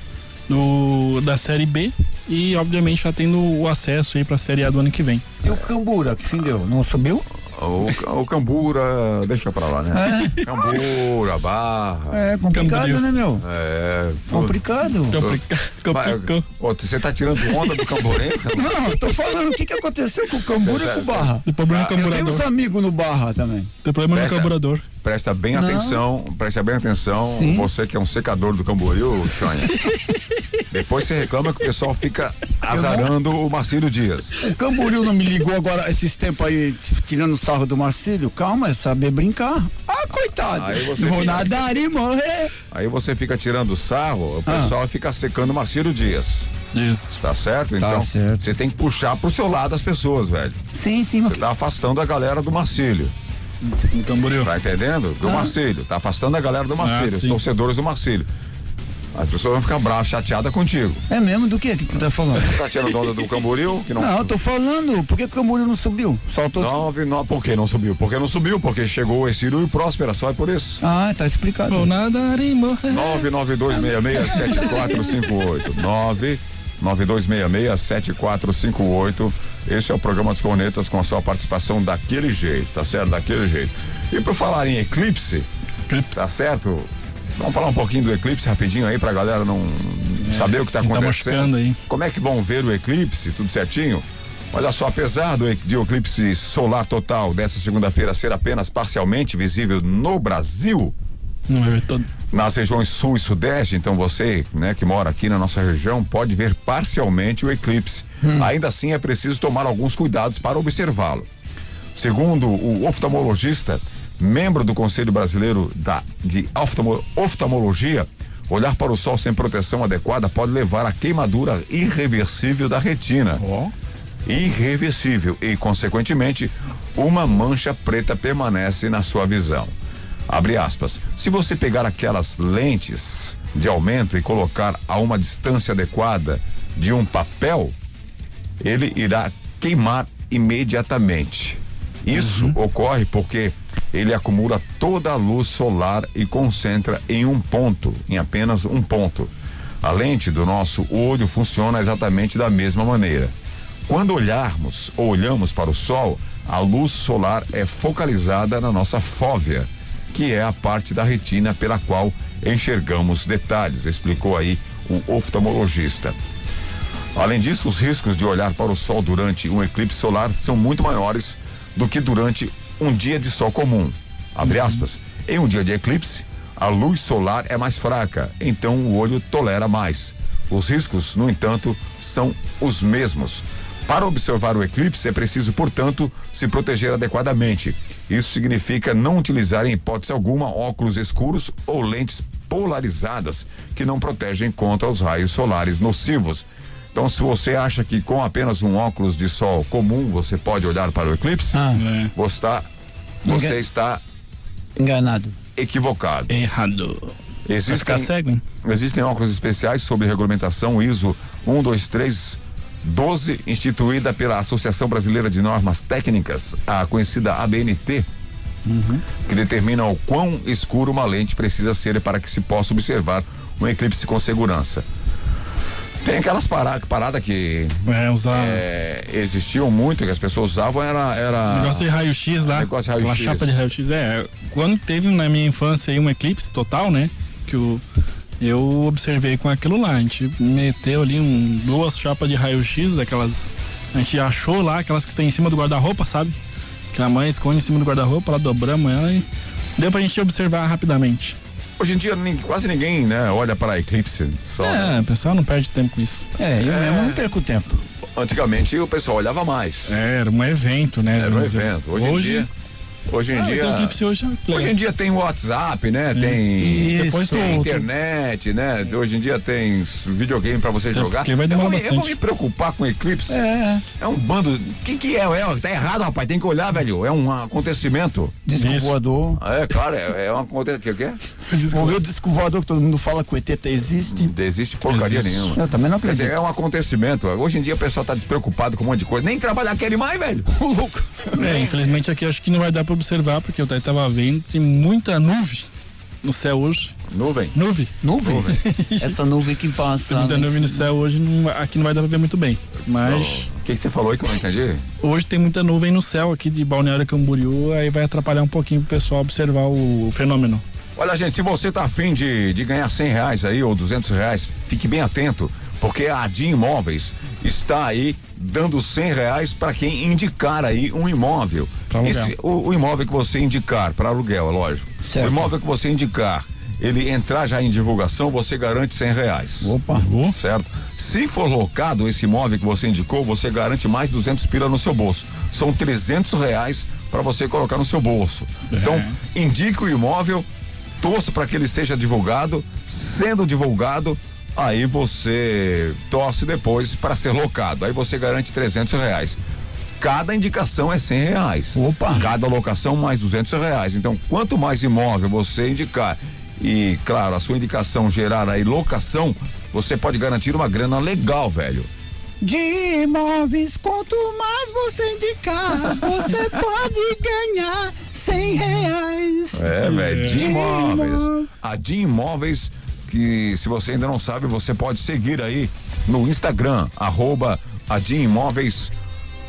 no, da Série B e, obviamente, já tendo o acesso aí pra Série A do ano que vem. E o Cambura, que fim deu? Não subiu? O, o Cambura, deixa pra lá, né? Cambura, Barra. É complicado, Camboriú. né, meu? É. Complicado. Complica- complicou. Ô, Você tá tirando onda do Camborense? *laughs* Não, eu tô falando o que, que aconteceu com o Cambura e com o Barra. Tem problema no Eu tenho uns amigos no Barra também. Tem problema no Presta- carburador. Presta bem Não. atenção, presta bem atenção. Sim. Você que é um secador do Camboriú, Xanha. *laughs* Depois você reclama que o pessoal fica azarando o Marcílio Dias. O Camboriú não me ligou agora esses tempos aí, tirando sarro do Marcílio. Calma, é saber brincar. Ah, coitado. Aí você Vou fica- nadar e morrer. Aí você fica tirando sarro, o Ah. pessoal fica secando o Marcílio Dias. Isso. Tá certo? Então, certo. você tem que puxar pro seu lado as pessoas, velho. Sim, sim, Você tá afastando a galera do Marcílio. No Camboriú. Tá entendendo? Do Marcílio. Tá afastando a galera do Marcílio, os sim. torcedores do Marcílio. As pessoas vão ficar bravas, chateadas contigo. é mesmo do que que tu tá falando? Tá tirando onda do Camboriú? Que não, Não, eu tô falando, por que o Camboriú não subiu? Soltou. Nove, nove, por que não subiu? Porque não subiu, porque chegou o Exílio e o Próspera, só é por isso. Ah, tá explicado. Vou nadar e morrer. 992667458. 992667458. Esse é o programa dos Cornetas com a sua participação daquele jeito, tá certo? Daquele jeito. E por falar em eclipse, Clips. tá certo? Vamos falar um pouquinho do eclipse rapidinho aí pra galera não saber o que tá tá acontecendo. machucando aí. Como é que vão ver o eclipse, tudo certinho? Olha só, apesar do, eclipse solar total dessa segunda-feira ser apenas parcialmente visível no Brasil, Não ver todo. nas regiões sul e sudeste, então você, né, que mora aqui na nossa região, pode ver parcialmente o eclipse. Ainda assim, é preciso tomar alguns cuidados para observá-lo. Segundo o oftalmologista, membro do Conselho Brasileiro da, de Oftalmo- Oftalmologia, olhar para o sol sem proteção adequada pode levar à queimadura irreversível da retina. Ó. Irreversível e, consequentemente, uma mancha preta permanece na sua visão. Abre aspas. Se você pegar aquelas lentes de aumento e colocar a uma distância adequada de um papel, ele irá queimar imediatamente. Isso ocorre porque ele acumula toda a luz solar e concentra em um ponto, em apenas um ponto. A lente do nosso olho funciona exatamente da mesma maneira. Quando olharmos ou olhamos para o sol, a luz solar é focalizada na nossa fóvea, que é a parte da retina pela qual enxergamos detalhes, explicou aí o oftalmologista. Além disso, os riscos de olhar para o sol durante um eclipse solar são muito maiores do que durante um dia de sol comum. Abre aspas. Em um dia de eclipse, a luz solar é mais fraca, então o olho tolera mais. Os riscos, no entanto, são os mesmos. Para observar o eclipse é preciso, portanto, se proteger adequadamente. Isso significa não utilizar em hipótese alguma óculos escuros ou lentes polarizadas que não protegem contra os raios solares nocivos. Então, se você acha que com apenas um óculos de sol comum você pode olhar para o eclipse, Ah. É. você está, você Engan- está Enganado. equivocado. Errado. Existem, cego, hein? existem óculos especiais sob regulamentação ISO 12312, instituída pela Associação Brasileira de Normas Técnicas, a conhecida ABNT, que determina o quão escuro uma lente precisa ser para que se possa observar um eclipse com segurança. Tem aquelas paradas parada que É, é, existiam muito, que as pessoas usavam, era. era Negócio de raio-x lá. Negócio de raio-x. chapa de raio-x. É, quando teve na minha infância aí um eclipse total, né? Que o, eu observei com aquilo lá. A gente meteu ali um, duas chapas de raio-x, daquelas. A gente achou lá, aquelas que tem em cima do guarda-roupa, sabe? Que a mãe esconde em cima do guarda-roupa, lá dobramos ela e deu pra gente observar rapidamente. Hoje em dia quase ninguém, né, olha para eclipse. Só, né? É, o pessoal não perde tempo com isso. É, eu mesmo não perco tempo. Antigamente o pessoal olhava mais. É, era um evento, né? Era um evento. Hoje, em dia. Hoje em Ah, dia. tem hoje, Hoje em dia tem WhatsApp, né? Tem. Isso. Depois tem internet, né? Hoje em dia tem videogame pra você Tem, jogar. porque vai eu, demorar vou, me- eu vou me preocupar com eclipse. É. É um bando. Quem que é? é? Tá errado, rapaz. Tem que olhar, velho. É um acontecimento. Disco Isso. voador. Ah, É, claro, é, é um acontecimento. O *laughs* que, é? Ouviu o disco voador que todo mundo fala que o ET existe? Não existe porcaria Existe. nenhuma. Eu também não Quer dizer, acredito. é um acontecimento. Hoje em dia o pessoal tá despreocupado com um monte de coisa. Nem trabalhar querem mais, velho. *laughs* louco. É, infelizmente aqui acho que não vai dar pra observar, porque eu até tava vendo, tem muita nuvem no céu hoje. Nuvem. Nuvem. Nuvem? *laughs* Essa nuvem que passa. Tem muita né? nuvem no céu hoje, não aqui não vai dar pra ver muito bem. Mas O que, que você falou aí que eu não entendi? hoje tem muita nuvem no céu aqui de Balneário Camboriú, aí vai atrapalhar um pouquinho pro pessoal observar o fenômeno. Olha, gente, se você tá afim de, de ganhar 100 reais aí ou 200 reais, fique bem atento, porque a Adim Imóveis está aí dando 100 reais para quem indicar aí um imóvel. Esse- o, o imóvel que você indicar, para aluguel, é lógico. Certo. O imóvel que você indicar, ele entrar já em divulgação, você garante 100 reais. Opa. Certo? Se for locado esse imóvel que você indicou, você garante mais 200 pila no seu bolso. São 300 reais para você colocar no seu bolso. Então, indique o imóvel, torça para que ele seja divulgado. Sendo divulgado, aí você torce depois para ser locado. Aí você garante 300 reais. Cada indicação é 100 reais. Opa. Cada locação mais 200 reais. Então, quanto mais imóvel você indicar e, claro, a sua indicação gerar aí locação, você pode garantir uma grana legal, velho. De imóveis, quanto mais você indicar, você *laughs* pode ganhar 100 reais. É, velho, de imóveis. imóveis. A de imóveis, que se você ainda não sabe, você pode seguir aí no Instagram, arroba Adimóveis,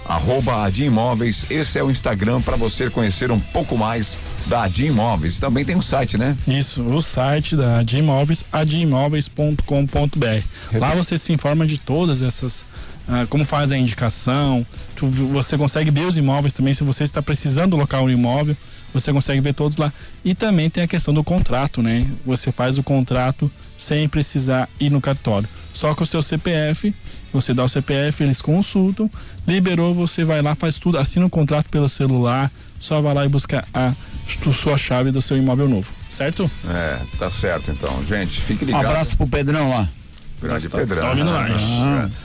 arroba Adimóveis. Esse é o Instagram para você conhecer um pouco mais da Adim Imóveis. Também tem um site, né? Isso, o site da Adimóveis, adimóveis.com.br. Lá você se informa de todas essas, ah, como faz a indicação, tu- você consegue ver os imóveis também, se você está precisando locar um imóvel, você consegue ver todos lá. E também tem a questão do contrato, né? Você faz o contrato sem precisar ir no cartório. Só com o seu CPF, você dá o CPF, eles consultam, liberou, você vai lá, faz tudo, assina o contrato pelo celular, só vai lá e busca a sua chave do seu imóvel novo, certo? É, tá certo então. Gente, fique Um ligado. abraço pro Pedrão lá. Grande Tá- Pedrão. tá ouvindo Ah, nós.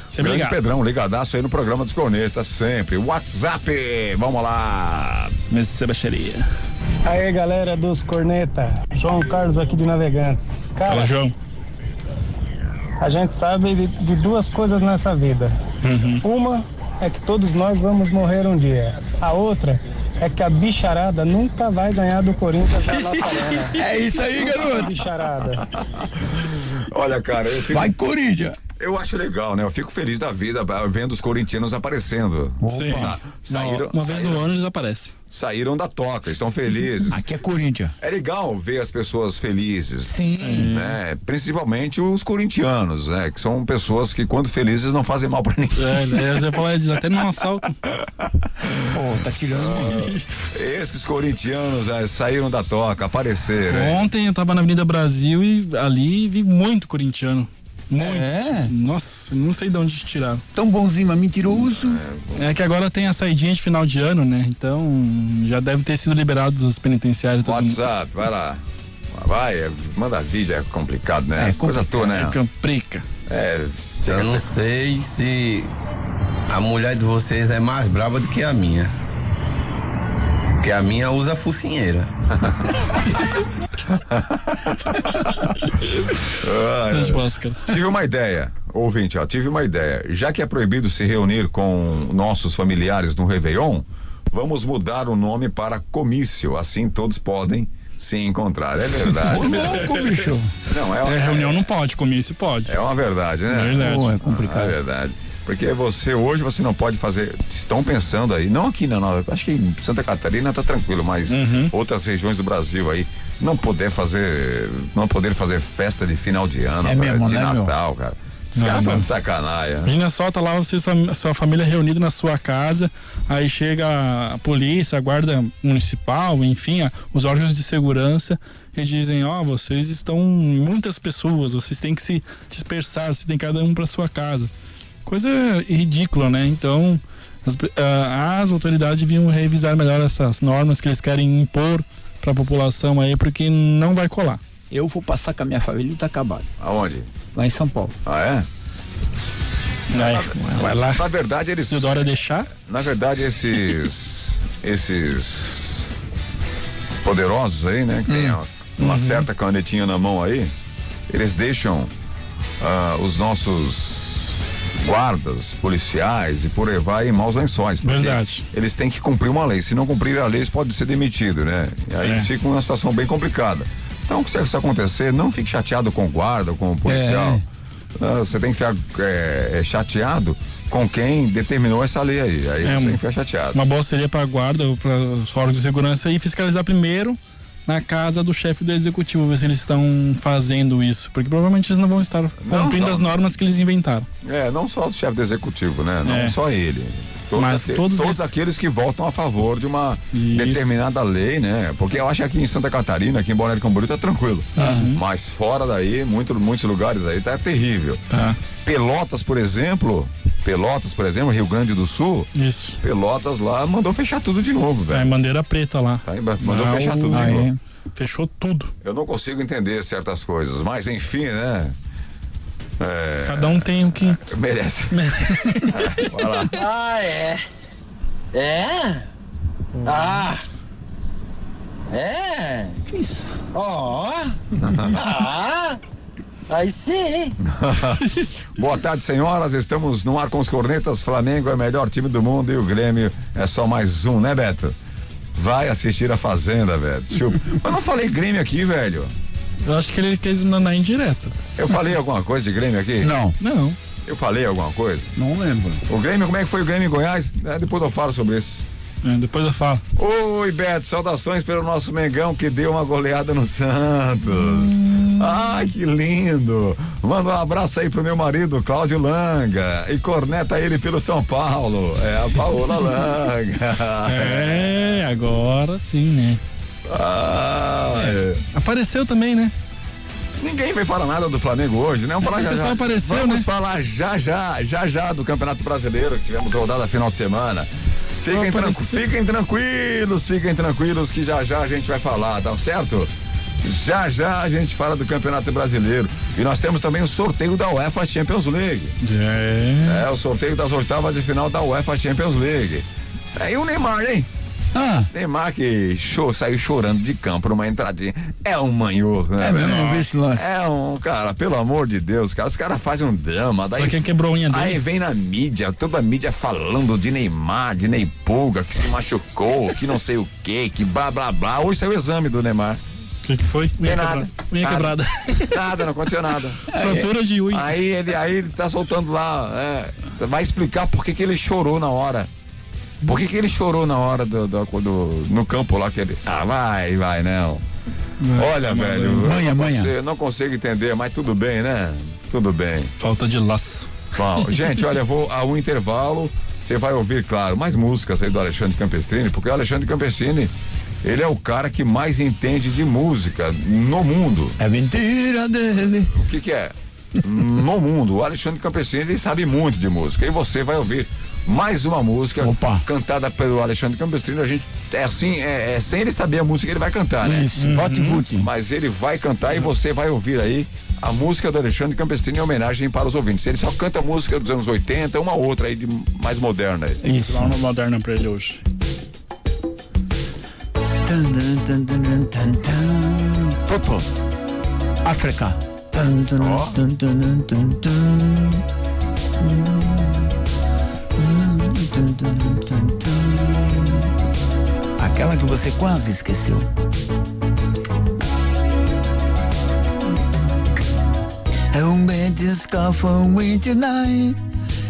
Sempre Grande ligado. Pedrão, ligadaço aí no programa dos cornetas, sempre. WhatsApp, vamos lá. Mesa baixaria. Aí galera dos Corneta, João Carlos aqui de Navegantes. Fala, Cara, João. a gente sabe de, de duas coisas nessa vida. Uma é que todos nós vamos morrer um dia. A outra é que a bicharada nunca vai ganhar do Corinthians na nossa arena. *laughs* É isso aí, garoto. bicharada. Olha, cara, eu fico. Vai, Corinthians. Eu acho legal, né? Eu fico feliz da vida vendo os corintianos aparecendo. Sim. Sa- saíram, Uma vez no ano eles aparecem. Saíram da toca, estão felizes. Aqui é Corinthians. É legal ver as pessoas felizes. Sim. Né? Principalmente os corintianos, né? Que são pessoas que, quando felizes, não fazem mal pra ninguém. É, você falar disso até num assalto. Pô, tá tirando. Esses corintianos é, saíram da toca, apareceram. hein? Ontem eu tava na Avenida Brasil e ali vi muito corintiano. Muito. É? Nossa, não sei de onde tiraram. Tão bonzinho, mas mentiroso. É que agora tem a saidinha de final de ano, né? Então já deve ter sido liberado dos penitenciários. WhatsApp, vai lá. Vai, é, manda vídeo, é complicado, né? É Coisa tua, né? É camprica. É, Eu não sei se a mulher de vocês é mais brava do que a minha. Porque a minha usa focinheira. *laughs* Ah. Tive uma ideia, ouvinte, ó, tive uma ideia. Já que é proibido se reunir com nossos familiares no Réveillon, vamos mudar o nome para comício. Assim todos podem se encontrar. É verdade. Ô, louco, bicho. Não, é, É, reunião não pode, comício pode. é uma verdade, né? Verdade. Pô, é É complicado. verdade. Porque você hoje você não pode fazer. Estão pensando aí, não aqui na Nova, acho que em Santa Catarina tá tranquilo, mas Uhum. outras regiões do Brasil aí não poder fazer, não poder fazer festa de final de ano, É cara, mesmo, de né, meu? Natal, cara. Os Não, caras não. estão de sacanagem. Imagina só, tá lá você sua, sua família reunida na sua casa, aí chega a polícia, a guarda municipal, enfim, a- os órgãos de segurança e dizem, ó, vocês estão muitas pessoas, vocês têm que se dispersar, você tem cada um para sua casa. Coisa ridícula, né? Então, as, ah, as autoridades deviam revisar melhor essas normas que eles querem impor para a população aí, porque não vai colar. Eu vou passar com a minha família e tá acabado. Aonde? Lá em São Paulo. Ah, é? Vai, vai lá. Na verdade, eles. Se o Dória deixar, Na verdade, esses. esses. poderosos aí, né? Que tem ó, uma Uhum. certa canetinha na mão aí, eles deixam ah, os nossos guardas, policiais e por aí vai em maus lençóis. Verdade. Eles têm que cumprir uma lei. Se não cumprir a lei, eles podem ser demitidos, né? E aí É. eles ficam numa situação bem complicada. Então, se isso acontecer, não fique chateado com o guarda, com o policial. Ah, Você tem que ficar é, é, chateado com quem determinou essa lei aí. Aí É, você tem que ficar chateado. Uma boa seria para a guarda ou para os órgãos de segurança e fiscalizar primeiro na casa do chefe do executivo, ver se eles estão fazendo isso. Porque provavelmente eles não vão estar cumprindo não. as normas que eles inventaram. É, não só o chefe do executivo, né? Não É. só ele. Todos, Mas aque- todos todos esses- aqueles que votam a favor de uma Isso. determinada lei, né? Porque eu acho que aqui em Santa Catarina, aqui em Balneário Camboriú tá tranquilo. Mas fora daí, muito, muitos lugares aí tá terrível. Tá. Pelotas, por exemplo, Pelotas, por exemplo, Rio Grande do Sul, Isso. Pelotas lá mandou fechar tudo de novo, Tá em velho. bandeira preta lá. Tá, mandou Ah, fechar tudo de novo. Fechou tudo. Eu não consigo entender certas coisas, mas enfim, né? É, Cada um tem o que. merece. *laughs* Vai lá. Ah, é? É? Ah! É? Que isso? Ó! Ah! Aí sim! *laughs* Boa tarde, senhoras. Estamos no ar com os cornetas. Flamengo é o melhor time do mundo e o Grêmio é só mais um, né, Beto? Vai assistir a Fazenda, velho. Eu não falei Grêmio aqui, velho. Eu acho que ele quis mandar indireta. Eu falei alguma coisa de Grêmio aqui? Não, Não. Eu falei alguma coisa? não lembro. O Grêmio, como é que foi o Grêmio em Goiás? É, depois eu falo sobre isso. É, depois eu falo. Oi, Beto, saudações pelo nosso Mengão que deu uma goleada no Santos. Ai, que lindo. Manda um abraço aí pro meu marido, Cláudio Langa. E corneta ele pelo São Paulo. É a Paola Langa. *laughs* É, agora sim, né? Ah, é. Apareceu também, né? Ninguém vai falar nada do Flamengo hoje, né? Vamos falar O já já. apareceu, Vamos né? falar já já, já já do Campeonato Brasileiro que tivemos rodada final de semana. Fiquem, tran- fiquem tranquilos, fiquem tranquilos que já já a gente vai falar, tá certo? Já já a gente fala do Campeonato Brasileiro. E nós temos também o sorteio da UEFA Champions League. É. É, o sorteio das oitavas de final da UEFA Champions League. É, e o Neymar, hein? Ah, Neymar que cho- saiu chorando de campo numa entradinha. É um manhoso, né? é mesmo, não vi esse lance. É um, cara, pelo amor de Deus, cara, os caras fazem um drama. Daí, Só quem quebrou a unha dele. aí vem na mídia, toda a mídia falando de Neymar, de Ney Pulga, que se machucou, que não sei o que, que blá blá blá. Hoje saiu o exame do Neymar. O que, que foi? Unha nada. quebrada. Unha Nada. quebrada. *laughs* Nada, não aconteceu nada. *laughs* Fratura de unha. Aí ele, aí ele tá soltando lá, é, vai explicar por que ele chorou na hora. Por que, que ele chorou na hora do, do, do- no campo lá que ele. Ah, vai, vai, não. Olha, velho. Manha, eu não manha. consigo- não consigo entender, mas tudo bem, né? Tudo bem. Falta de laço. Bom, *laughs* gente, olha, vou ao intervalo. Você vai ouvir, claro, mais músicas aí do Alexandre Campestrini, porque o Alexandre Campestrini, ele é o cara que mais entende de música no mundo. É mentira dele. O que que é? no mundo. O Alexandre Campestrini, ele sabe muito de música. E você vai ouvir mais uma música cantada pelo Alexandre Campestrini. A gente, é assim, é, é sem ele saber a música que ele vai cantar, né? Isso, vote vote. Mas ele vai cantar e você vai ouvir aí a música do Alexandre Campestrini em homenagem para os ouvintes. Ele só canta música dos anos 80, uma outra aí de mais moderna. Isso. Dá uma moderna pra ele hoje. Toto. África. Tan, Aquela que você quase esqueceu. Oh, bed to suffer with tonight.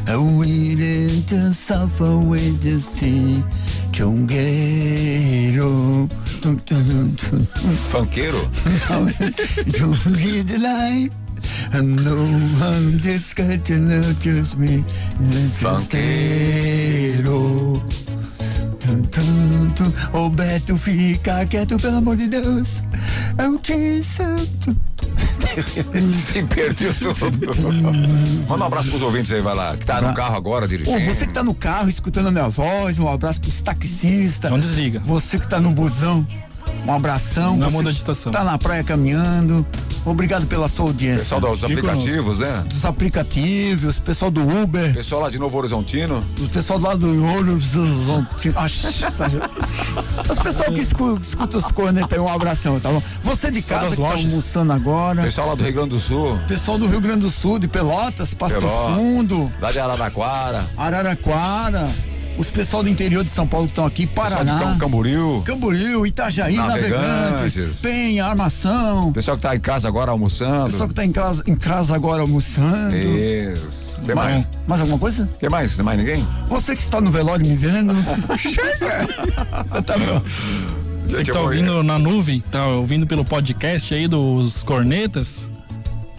Oh, we to suffer with tum, tum, tum. Funkeiro? Don't read the light. And no one just got to notice me. Funkeiro. Tum, tum, tum. Ô Beto, fica quieto, pelo amor de Deus. Eu te santo. Se perdeu tudo. Manda um abraço pros ouvintes aí, vai lá. Que tá no carro agora, Ô, dirigindo. você que tá no carro escutando a minha voz, um abraço pros taxistas. Não desliga. Você que tá no busão, um abração. Não muda de estação. Tá na praia caminhando. Obrigado pela sua audiência. Pessoal dos aplicativos, né? Dos aplicativos, pessoal do Uber, Pessoal lá de Novo Horizontino. o pessoal lá do Horizonte. Os pessoal que escu- escuta os cornetas, um abração, tá bom? Você de Pessoal casa que tá almoçando agora. Pessoal lá do Rio Grande do Sul. Pessoal do Rio Grande do Sul, de Pelotas, Pasto Pelotas. Fundo, Lá de Araraquara. Araraquara. Os pessoal do interior de São Paulo que estão aqui, Paraná. Cam- Camboriú. Camboriú, Itajaí, Navegantes, Navegantes. Penha, Armação. Pessoal que tá em casa agora almoçando. Pessoal que tá em casa, em casa agora almoçando. Isso. Tem mais, mais? mais alguma coisa? Tem mais? Tem mais ninguém? Você que está no velório me vendo, *laughs* chega! tá bom. Você que tá ouvindo na nuvem, tá ouvindo pelo podcast aí dos cornetas,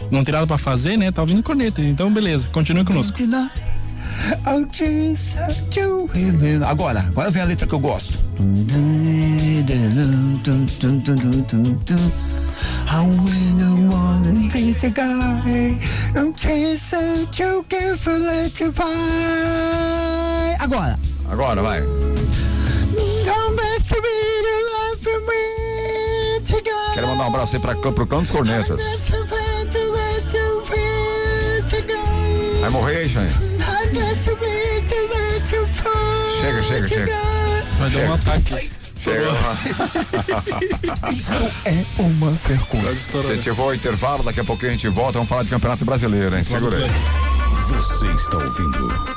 não tem nada pra fazer, né? Tá ouvindo corneta. Então, beleza, continue conosco. Agora, agora vem a letra que eu gosto. I win one chase the guy, I'm chasing. Agora. Agora, vai. Don't mess with life for me together. Quero mandar um abraço aí pra, pro Cão dos Cornetas. Vai morrer Xane? Chega, chega, chega. Vai dar um ataque. Chega. *laughs* Isso é uma vergonha. Gente, eu vou ao intervalo, daqui a pouquinho a gente volta, vamos falar de Campeonato Brasileiro, hein? Segura aí. Você está ouvindo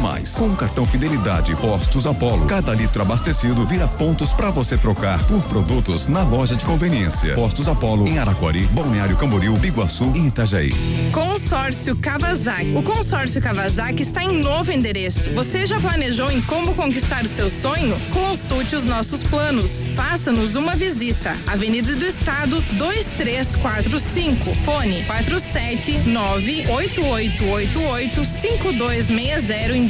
Mais, com o cartão Fidelidade Postos Apollo, cada litro abastecido vira pontos para você trocar por produtos na loja de conveniência. Postos Apollo em Araquari, Balneário Camboriú, Biguaçu e Itajaí. Consórcio Kawasaki. O consórcio Kawasaki está em novo endereço. Você já planejou em como conquistar o seu sonho? Consulte os nossos planos. Faça-nos uma visita. Avenida do Estado 2345. Fone 47988885260 em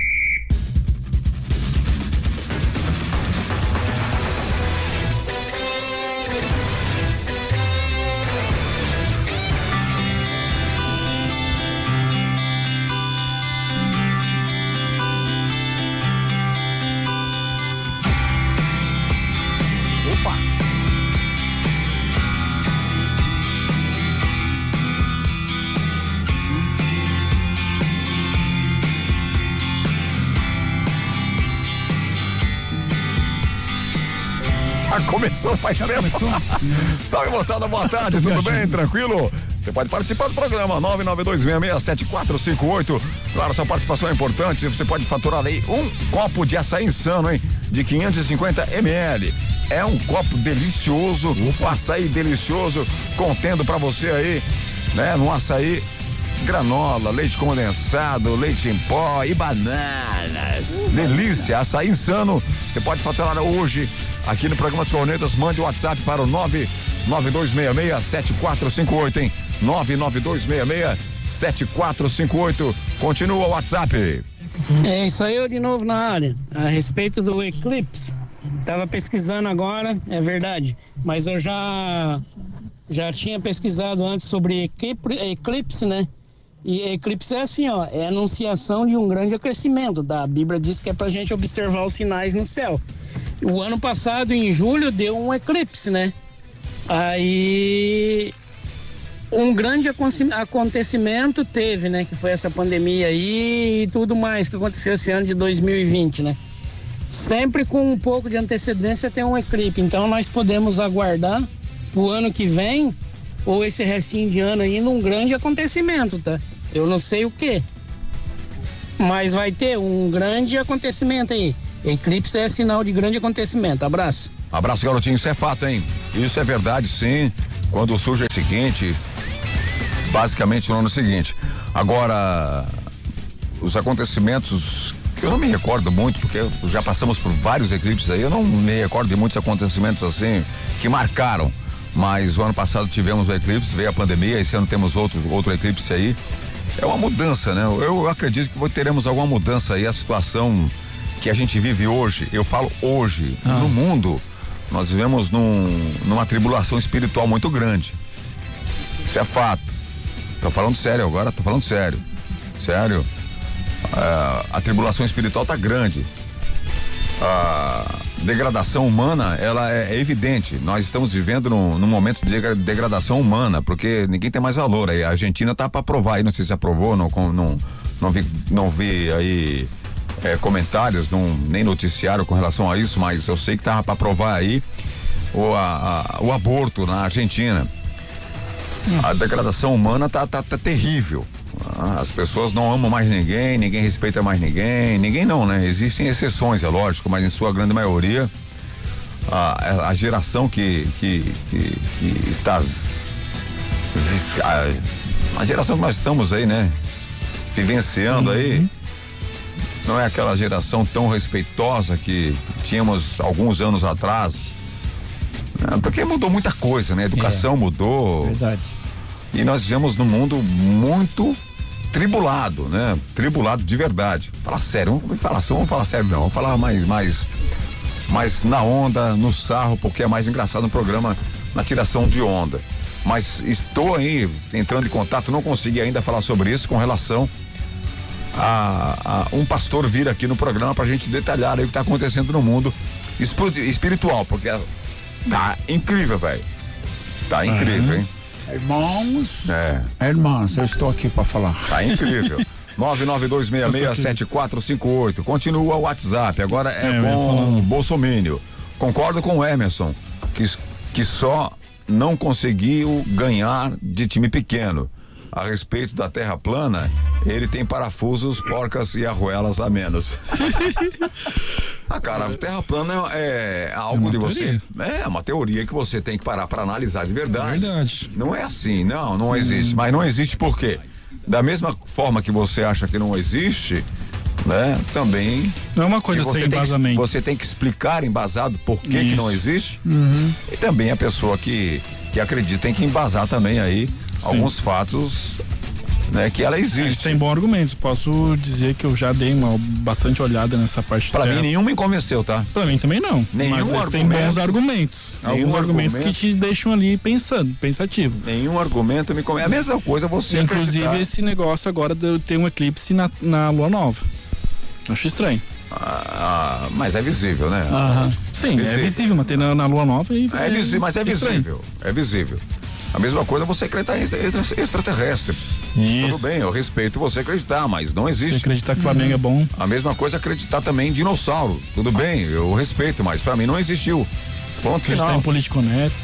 Começou faz tempo. *laughs* Salve moçada, boa tarde, tudo bem? Tranquilo? Você pode participar do programa 992667458. Claro, sua participação é importante. Você pode faturar aí um copo de açaí insano, hein? De 550 ml. É um copo delicioso, um açaí delicioso, contendo pra você aí, né? No açaí granola, leite condensado, leite em pó e bananas. Delícia, açaí insano. Você pode faturar hoje aqui no programa dos Cornetas. Mande o WhatsApp para o 992667458, hein? 992667458. Continua o WhatsApp. É isso aí, eu de novo na área. A respeito do Eclipse. Tava pesquisando agora, é verdade. Mas eu já já tinha pesquisado antes sobre eclipse, né? E eclipse é assim, ó, é anunciação de um grande aquecimento. Da Bíblia diz que é pra gente observar os sinais no céu. O ano passado, em julho, deu um eclipse, né? Aí um grande aconte- acontecimento teve, né? Que foi essa pandemia aí e tudo mais que aconteceu esse ano de 2020, né? Sempre com um pouco de antecedência tem um eclipse. Então nós podemos aguardar pro ano que vem ou esse restinho de ano ainda um grande acontecimento, tá? Eu não sei o que, mas vai ter um grande acontecimento aí. Eclipse é sinal de grande acontecimento. Abraço. Abraço, garotinho. Isso é fato, hein? Isso é verdade, sim. Quando surge o seguinte, basicamente no ano seguinte. Agora, os acontecimentos que eu não me recordo muito, porque já passamos por vários eclipses aí, eu não me recordo de muitos acontecimentos assim que marcaram. Mas o ano passado tivemos o eclipse, veio a pandemia, esse ano temos outro, outro eclipse aí. É uma mudança, né? Eu acredito que teremos alguma mudança aí, a situação que a gente vive hoje, eu falo hoje, no mundo, nós vivemos num, numa tribulação espiritual muito grande. Isso é fato. Tô falando sério agora, tô falando sério. Sério. Ah, a tribulação espiritual tá grande. A degradação humana, ela é, é evidente. Nós estamos vivendo num, num momento de degra- degradação humana, porque ninguém tem mais valor. Aí a Argentina tá para provar aí, não sei se aprovou, não, não, não vi, não vi aí eh, comentários, não, nem noticiário com relação a isso, mas eu sei que tava para provar aí o, a- a- o aborto na Argentina. A degradação humana tá, tá, tá terrível. Ah, As pessoas não amam mais ninguém, ninguém respeita mais ninguém, ninguém não, né? Existem exceções, é lógico, mas em sua grande maioria a, a geração que, que, que, que está a, a geração que nós estamos aí, né? Vivenciando aí, não é aquela geração tão respeitosa que tínhamos alguns anos atrás. né? Porque mudou muita coisa, né? A educação mudou. Verdade. E nós vivemos num mundo muito tribulado, né? Tribulado de verdade. Falar sério, vamos falar, vamos falar sério não, vamos falar mais, mais, mais na onda, no sarro, porque é mais engraçado no programa, na tiração de onda. Mas estou aí entrando em contato, não consegui ainda falar sobre isso com relação a, a um pastor vir aqui no programa pra gente detalhar aí o que tá acontecendo no mundo espiritual, porque tá incrível, velho. Tá incrível, hein? Irmãos, É, irmãs, eu estou aqui para falar. tá incrível. *laughs* 992667458. Continua o WhatsApp. Agora é, É, com. Bolsomínio. Concordo com o Emerson, que, que só não conseguiu ganhar de time pequeno. A respeito da terra plana, ele tem parafusos, porcas e arruelas a menos. *laughs* ah, cara, a terra plana é, é algo uma de você. teoria. É uma teoria que você tem que parar para analisar de verdade. Verdade. Não é assim, não, não existe. Mas não existe por quê? Da mesma forma que você acha que não existe, né? Também. Não é uma coisa você sem tem que- embasamento. você tem que explicar embasado por que, que não existe. E também a pessoa que, que acredita tem que embasar também aí alguns fatos, né? Que ela Eles existe. têm bons argumentos. Posso dizer que eu já dei uma bastante olhada nessa parte Pra da mim nenhum me convenceu, tá? Pra mim também não. Nenhum mas eles têm bons argumentos. Alguns argumentos argumento. que te deixam ali pensando, pensativo. Nenhum argumento me convence. É a mesma coisa você Inclusive acreditar. esse negócio agora de ter um eclipse na, na lua nova. Acho estranho. Ah, mas é visível, né? Sim, é visível, mas tem na, na lua nova e É visível, mas é estranho. visível. É visível. A mesma coisa você acreditar em extra- extra- extraterrestre. Isso. Tudo bem, eu respeito você acreditar, mas não existe. acreditar que o Flamengo é bom. A mesma coisa é acreditar também em dinossauro. Tudo bem, eu respeito, mas pra mim não existiu. Ponto Acreditar final. em político honesto.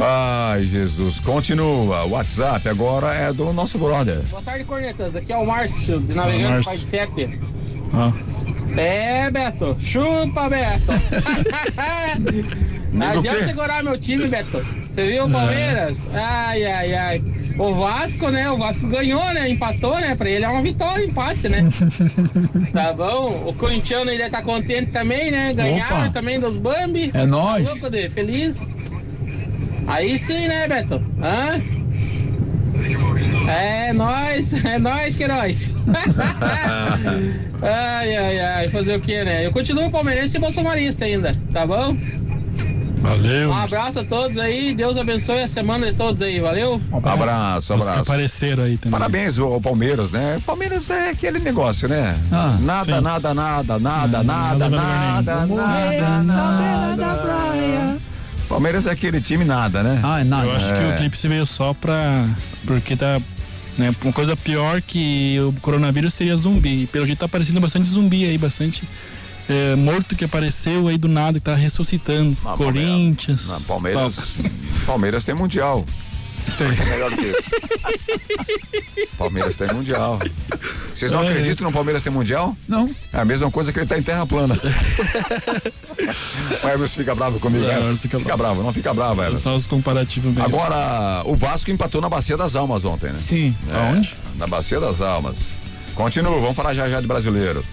Ai, Jesus. Continua. O WhatsApp agora é do nosso brother. Boa tarde, Cornetas. Aqui é o Márcio, de Márcio. Navegantes Pai de 7. É, Beto. Chupa, Beto. *laughs* Não adianta segurar meu time, Beto. Você viu o Palmeiras? Ai, ai, ai. O Vasco, né? O Vasco ganhou, né? Empatou, né? Pra ele é uma vitória, empate, né? *laughs* tá bom? O corintiano ele tá contente também, né? Ganharam Opa. também dos Bambi. É nóis. Tá louco, Dê? Feliz. Aí sim, né, Beto? Hã? É nóis, é nóis, Queiroz. ai, ai, ai, fazer o que, né? Eu continuo palmeirense e bolsonarista ainda, tá bom? Valeu. Um abraço a todos aí, Deus abençoe a semana de todos aí, valeu? Abraço, Os que abraço. apareceram aí também. Parabéns ao Palmeiras, né? Palmeiras é aquele negócio, né? Ah, nada, sim. nada, nada, nada, nada, nada vai nada, lugar nada, nada. Palmeiras é aquele time nada, né? Ah, é nada. Eu acho que É. o eclipse veio só pra. Porque tá. Né, uma coisa pior que o coronavírus seria zumbi. E pelo jeito tá aparecendo bastante zumbi aí, bastante é, morto que apareceu aí do nada, que tá ressuscitando. Ah, Corinthians. Não, Palmeiras, Palmeiras tem mundial. Tem. É melhor do que isso. *laughs* Palmeiras tem mundial. Vocês não É. acreditam no Palmeiras tem mundial? Não. É a mesma coisa que ele tá em terra plana. *laughs* o Everson fica bravo comigo, Não, Everson. Everson fica Fica bravo, não fica bravo, Everson. Só os comparativos mesmo. Agora, o Vasco empatou na Bacia das Almas ontem, né? Sim. É, Aonde? Na Bacia das Almas. Continua, vamos falar já já de brasileiro.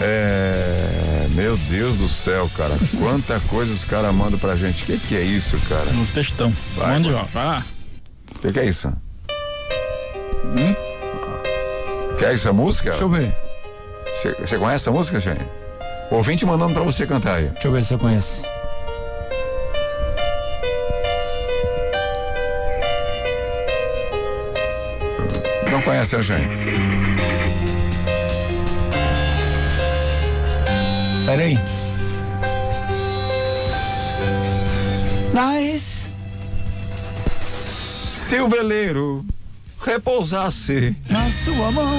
É. Meu Deus do céu, cara. Quanta *laughs* coisa os caras mandam pra gente. O que, que é isso, cara? No textão. Vai, Onde, vai. ó? Ah, O que, que é isso? Hum? Que é isso, a música? Deixa eu ver. Você conhece a música, gente? O ouvinte mandando pra você cantar aí. Deixa eu ver se eu conheço. Não conhece a gente? Peraí. Nice. Se o veleiro repousasse. Na sua mão. *laughs*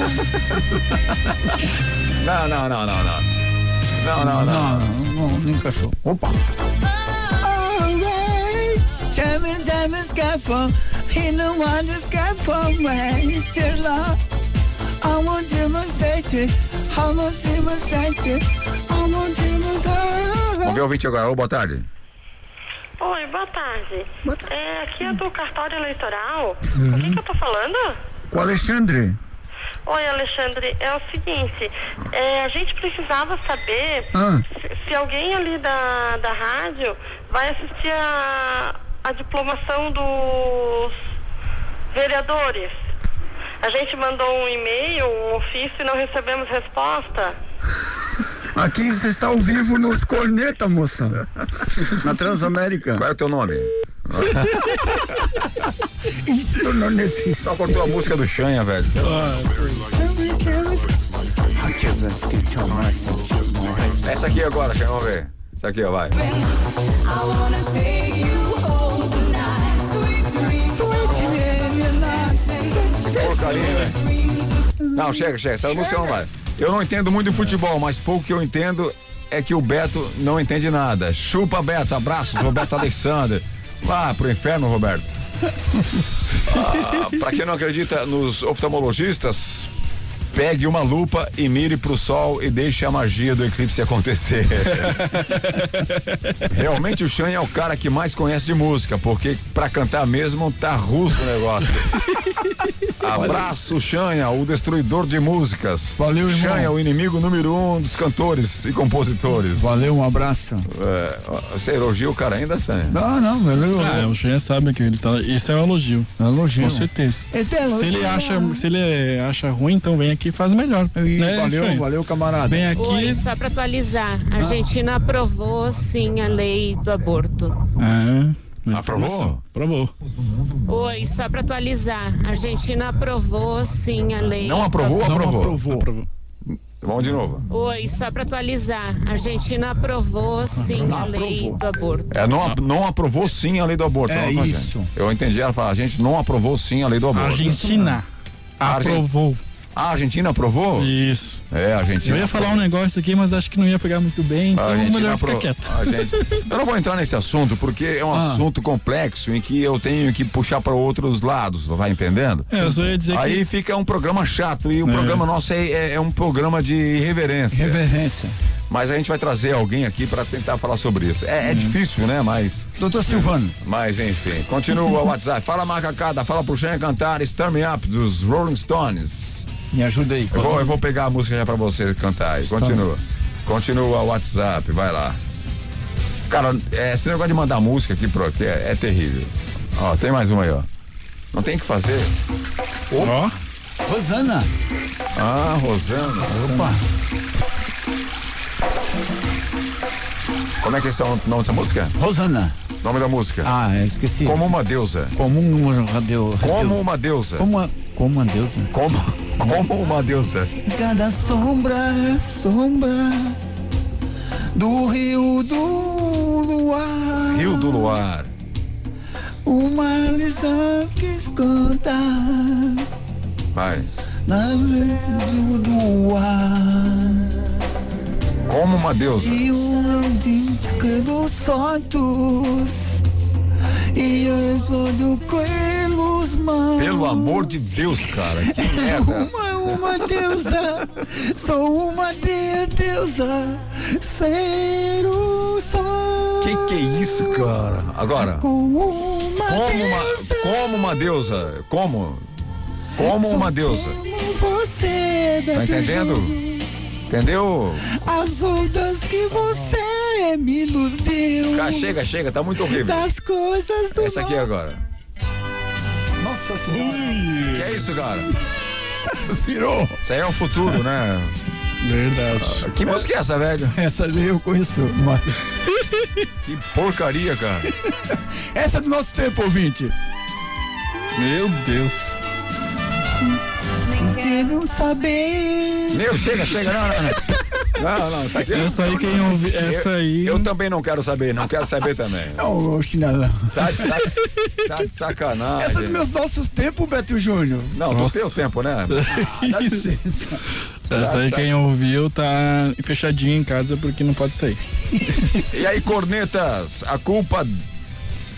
Não, não, não, não, não. Não, não, não. Não, não, não, não encaixou. Opa. Alright. Diamond, diamond, skyfall. He no one is skyfall, man. Till I want to mistake it. I want to mistake it. I want to mistake Vamos ver o ouvinte agora. Ô, boa tarde. Oi, boa tarde. É, aqui é do cartório eleitoral. Com quem que eu tô falando? Com o Alexandre. Oi, Alexandre. É o seguinte, é, a gente precisava saber Ah. se, se alguém ali da, da rádio vai assistir a, a diplomação dos vereadores. A gente mandou um e-mail, um ofício e não recebemos resposta. *laughs* Aqui você está ao vivo nos Corneta, moça. Na Transamérica. Qual é o teu nome? *laughs* Isso não necessita. Só cortou a música do Xanha, velho. Essa aqui agora, Xanha, vamos ver. Essa aqui, ó, vai. Porcaria, velho. Não, chega, chega. Essa música não vai. Eu não entendo muito de futebol, mas pouco que eu entendo é que o Beto não entende nada. Chupa, Beto. Abraços, Roberto Alexander. Vá pro inferno, Roberto. *laughs* Ah, pra quem não acredita nos oftalmologistas, pegue uma lupa e mire pro sol e deixe a magia do eclipse acontecer. *laughs* Realmente o Xan é o cara que mais conhece de música, porque pra cantar mesmo tá russo o negócio. *laughs* Abraço, Xanha, o destruidor de músicas. Valeu, irmão. Xanha, o inimigo número um dos cantores e compositores. Valeu, um abraço. É, você elogia o cara ainda, Xanha? Não, não, valeu. Ah, o Xanha sabe que ele tá. Isso é um elogio. É um elogio. Com certeza. É. Se ele acha, se ele acha ruim, então vem aqui e faz melhor. né, valeu, valeu, camarada. Vem aqui. Oi, só para atualizar, a Argentina aprovou sim a lei do aborto. Ah, Aprovou? Aprovou. Oi, só para atualizar, a Argentina aprovou sim a lei. Não aprovou ou do aprovou? Aprovou. Vamos de novo. Oi, só para atualizar, a Argentina aprovou sim a lei do aborto. É, não, não aprovou sim a lei do aborto. É não, não, isso. Eu entendi ela falar, a gente não aprovou sim a lei do aborto. Argentina aprovou. A Argentina aprovou? Isso. É, a Argentina. Eu ia falar um negócio aqui, mas acho que não ia pegar muito bem, então Argentina melhor ficar apro- quieto. a gente- Eu não vou entrar nesse assunto porque é um Ah. assunto complexo em que eu tenho que puxar para outros lados, vai entendendo? É, eu só ia dizer Aí que. fica um programa chato e o É. programa nosso é, é- é um programa de irreverência. Reverência. Mas a gente vai trazer alguém aqui para tentar falar sobre isso. É, Hum. é difícil, né? Mas. Doutor Silvano. Mas enfim, continua o *laughs* WhatsApp. Fala macacada, fala pro Xen cantar Star Me Up dos Rolling Stones. Me ajuda aí. Eu vou, eu vou pegar a música já pra você cantar aí. Continua. Continua o WhatsApp, vai lá. Cara, é, esse negócio de mandar música aqui pro aqui é, é terrível. Ó, tem mais uma aí, ó. Não tem o que fazer. Ó. Rosana. Ah, Rosana. Opa. Como é que é o nome dessa música? Rosana. Nome da música? Ah, esqueci. Como uma deusa. Como uma deusa. Como uma deusa. Como uma, como uma deusa. Como, como uma deusa. Cada sombra, sombra do rio do luar. Rio do Luar. Uma lição que escuta Vai. na luz do ar. Como uma deusa. E um disco dos soltos e eu todo pelos mãos. Pelo amor de Deus, cara. Que merda é? Uma, uma deusa, sou uma de- deusa, ser o sol. Que que é isso, cara? Agora. Com uma Como uma, deusa, como uma deusa. Como? Como uma deusa. você, Tá entendendo? Entendeu? As ondas que você me nos deu. Cara, chega, chega, tá muito horrível. Das coisas do Essa aqui agora. Nossa senhora. Que é isso, cara? *laughs* Virou. Isso aí é o futuro, né? Verdade. Que música é essa, velho? Essa ali eu conheço, mas... *laughs* Que porcaria, cara. Essa é do nosso tempo, ouvinte. Meu Deus. Quero saber. Meu, chega, chega, não, não, não. Não, não, isso aqui Essa aí quem ouvi, essa eu, aí. eu também não quero saber, não quero saber também. *laughs* Não, ô chinelão. Tá de, sac... tá de sacanagem. Essa é dos meus nossos tempos, Beto Júnior. Não, do Nossa. teu tempo, né? *laughs* Dá licença. Essa aí quem ouviu tá fechadinho em casa porque não pode sair. *laughs* E aí, cornetas, a culpa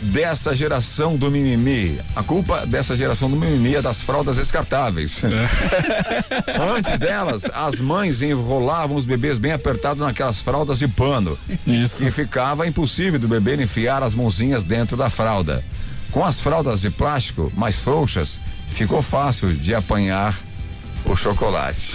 dessa geração do mimimi, a culpa dessa geração do mimimi é das fraldas descartáveis. *laughs* Antes delas, as mães enrolavam os bebês bem apertados naquelas fraldas de pano. Isso. E ficava impossível do bebê enfiar as mãozinhas dentro da fralda. Com as fraldas de plástico mais frouxas, ficou fácil de apanhar o chocolate.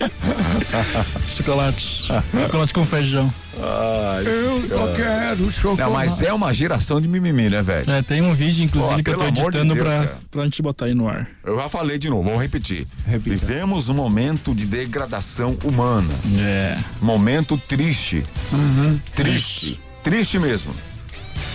*laughs* Chocolate. Chocolate com feijão. Ai, Eu só quero chocolate. Não, mas é uma geração de mimimi, né, velho? É, tem um vídeo, inclusive, Ó, que eu tô amor de editando Deus, pra, pra gente botar aí no ar. Eu já falei de novo, vamos repetir. Repita. Vivemos um momento de degradação humana. É. Momento triste. Triste. Triste mesmo.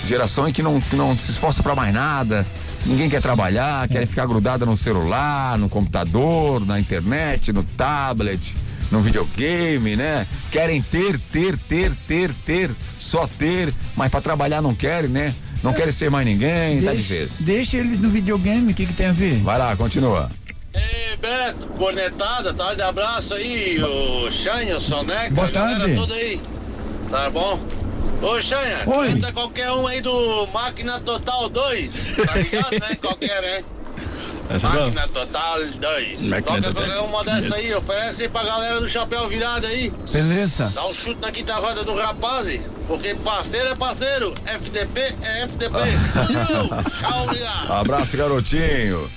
Geração em que não, que não se esforça pra mais nada. Ninguém quer trabalhar, quer ficar grudada no celular, no computador, na internet, no tablet, no videogame, né? Querem ter, ter, ter, ter, ter, só ter, mas pra trabalhar não querem, né? Não querem ser mais ninguém, tá Deixa, difícil. deixa eles no videogame, o que, que tem a ver? Vai lá, continua. Ei, Beto, cornetada, tarde, abraço aí, o Xanha, o Soneca, Boa a galera tarde. toda aí. Tá bom? Ô, Xanha, Oi. canta qualquer um aí do Máquina Total 2, tá ligado, né? *laughs* Qualquer, né? Essa é. Máquina Total 2. Máquina Toca Total. qualquer uma dessa aí, oferece aí pra galera do chapéu virado aí. Beleza. Dá um chute na quinta roda do rapaz, porque parceiro é parceiro, FDP é FDP. Valeu, *laughs* Tchau, obrigado. Abraço, garotinho.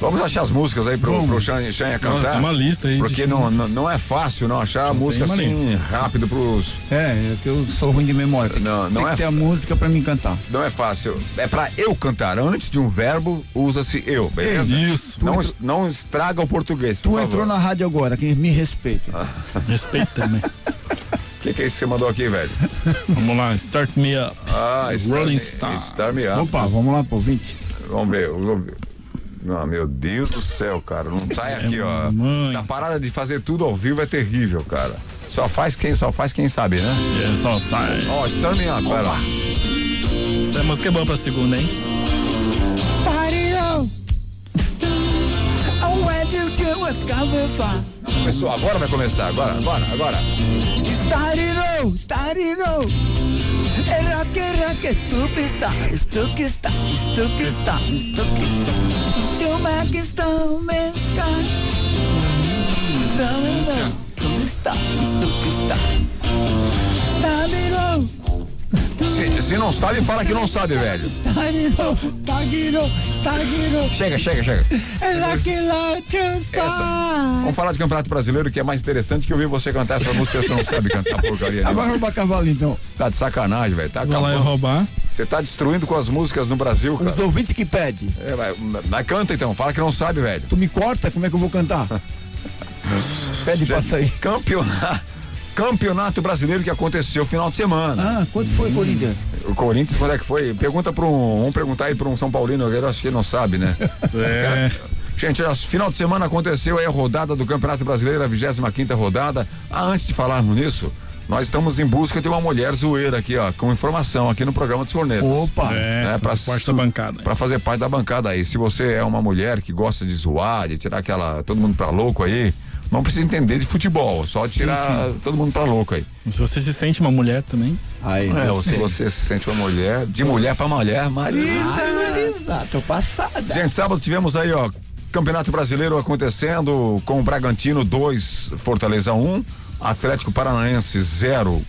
Vamos achar as músicas aí pro, pro Xanha, Xanha cantar. Tem uma lista aí Porque não, não, não é fácil não achar a música assim rápido pros. É, é que eu sou ruim de memória. Não, não tem é que ter a música pra mim cantar. Não é fácil. É pra eu cantar. Antes de um verbo, usa-se eu, beleza? Isso. Não, es- não estraga o português. Tu por entrou favor. na rádio agora, que me respeita. *laughs* Respeita também. O *laughs* que, que é isso que você mandou aqui, velho? *laughs* Vamos lá, start me up. Ah, Rolling Star, Stone. Star Me Up. Opa, vamos lá pro 20. Vamos ver. vamos ver. Ah, meu Deus do céu, cara. Não sai aqui, ó. mãe. Essa parada de fazer tudo ao vivo é terrível, cara. Só faz quem, só faz quem sabe, né? É só sai. Ó, Star Up, vai lá. Essa música é boa pra segunda, hein? A scavenger. Começou, agora vai começar, agora, agora, agora. Started started. Era que era que estupista, estupista, estupista, estupista. Chumacistão, mesca. Estupista, estupista. Started out. Se, se não sabe, fala que não sabe, velho. Out, started out. Chega, chega, chega. Lá Essa. Vamos falar de Campeonato Brasileiro, que é mais interessante que eu vi você cantar essa música, você não sabe cantar porcaria. Agora roubar cavalo então. Tá de sacanagem, velho. Tá Vou lá e roubar. Você tá destruindo com as músicas no Brasil, cara. Os ouvintes que pedem. É, vai, mas canta então, fala que não sabe, velho. Tu me corta, como é que eu vou cantar? *laughs* Pede pra sair. Campeonato, campeonato brasileiro que aconteceu final de semana. Ah, quanto foi, Corinthians? O Corinthians, quando é que foi? Pergunta para um. Vamos perguntar aí para um São Paulino, eu acho que ele não sabe, né? *laughs* É. Gente, final de semana aconteceu aí a rodada do Campeonato Brasileiro, a 25 rodada. Ah, antes de falarmos nisso, nós estamos em busca de uma mulher zoeira aqui, ó, com informação aqui no programa dos Cornetas. Opa! É, pra fazer parte da bancada. Pra fazer parte da bancada aí. Se você é uma mulher que gosta de zoar, de tirar aquela. todo mundo pra louco aí, não precisa entender de futebol, só Sim, tirar todo mundo pra louco aí. Se você se sente uma mulher também. Aí, É, ou se você se sente uma mulher, de mulher pra mulher, Marisa. Marisa, tô passada. Gente, sábado tivemos aí, ó, Campeonato Brasileiro acontecendo com o Bragantino 2, Fortaleza 1, Atlético Paranaense 0,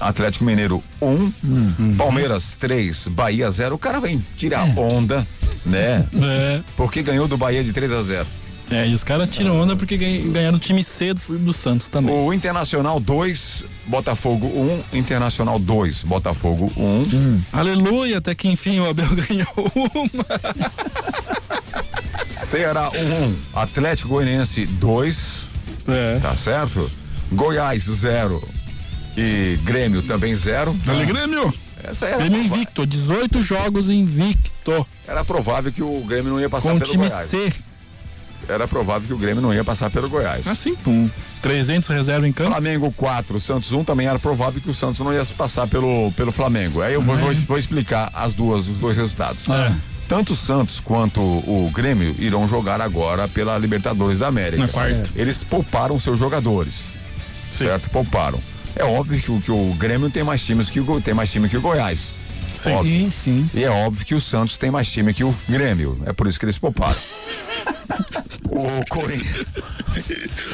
Atlético Mineiro 1, Palmeiras 3, Bahia 0. O cara vem tirar onda, né? É. Porque ganhou do Bahia de 3 a 0. É, e os caras tiram onda porque ganha- ganharam o time cedo do Santos também. O Internacional 2, Botafogo 1, Internacional 2, Botafogo 1. Aleluia, até que enfim o Abel *laughs* ganhou uma. Ceará 1, Atlético Goianiense 2. É. Tá certo? Goiás 0 e Grêmio também 0. Dale Grêmio! Essa era, Grêmio prova- invicto, 18 jogos invicto. era provável que o Grêmio não ia passar Com pelo time Goiás. C. Era provável que o Grêmio não ia passar pelo Goiás. Assim, com 300 reserva em campo. Flamengo 4, Santos 1 também era provável que o Santos não ia passar pelo, pelo Flamengo. Aí eu vou, vou, vou explicar as duas, os dois resultados. É. Tanto o Santos quanto o Grêmio irão jogar agora pela Libertadores da América. Na quarta. Eles pouparam seus jogadores. Certo? Pouparam. É óbvio que, o- que o Grêmio tem mais times que o tem mais time que o Goiás. Sim. Óbvio. Sim, sim. E é óbvio que o Santos tem mais time que o Grêmio. É por isso que eles pouparam. *laughs* o, Corin...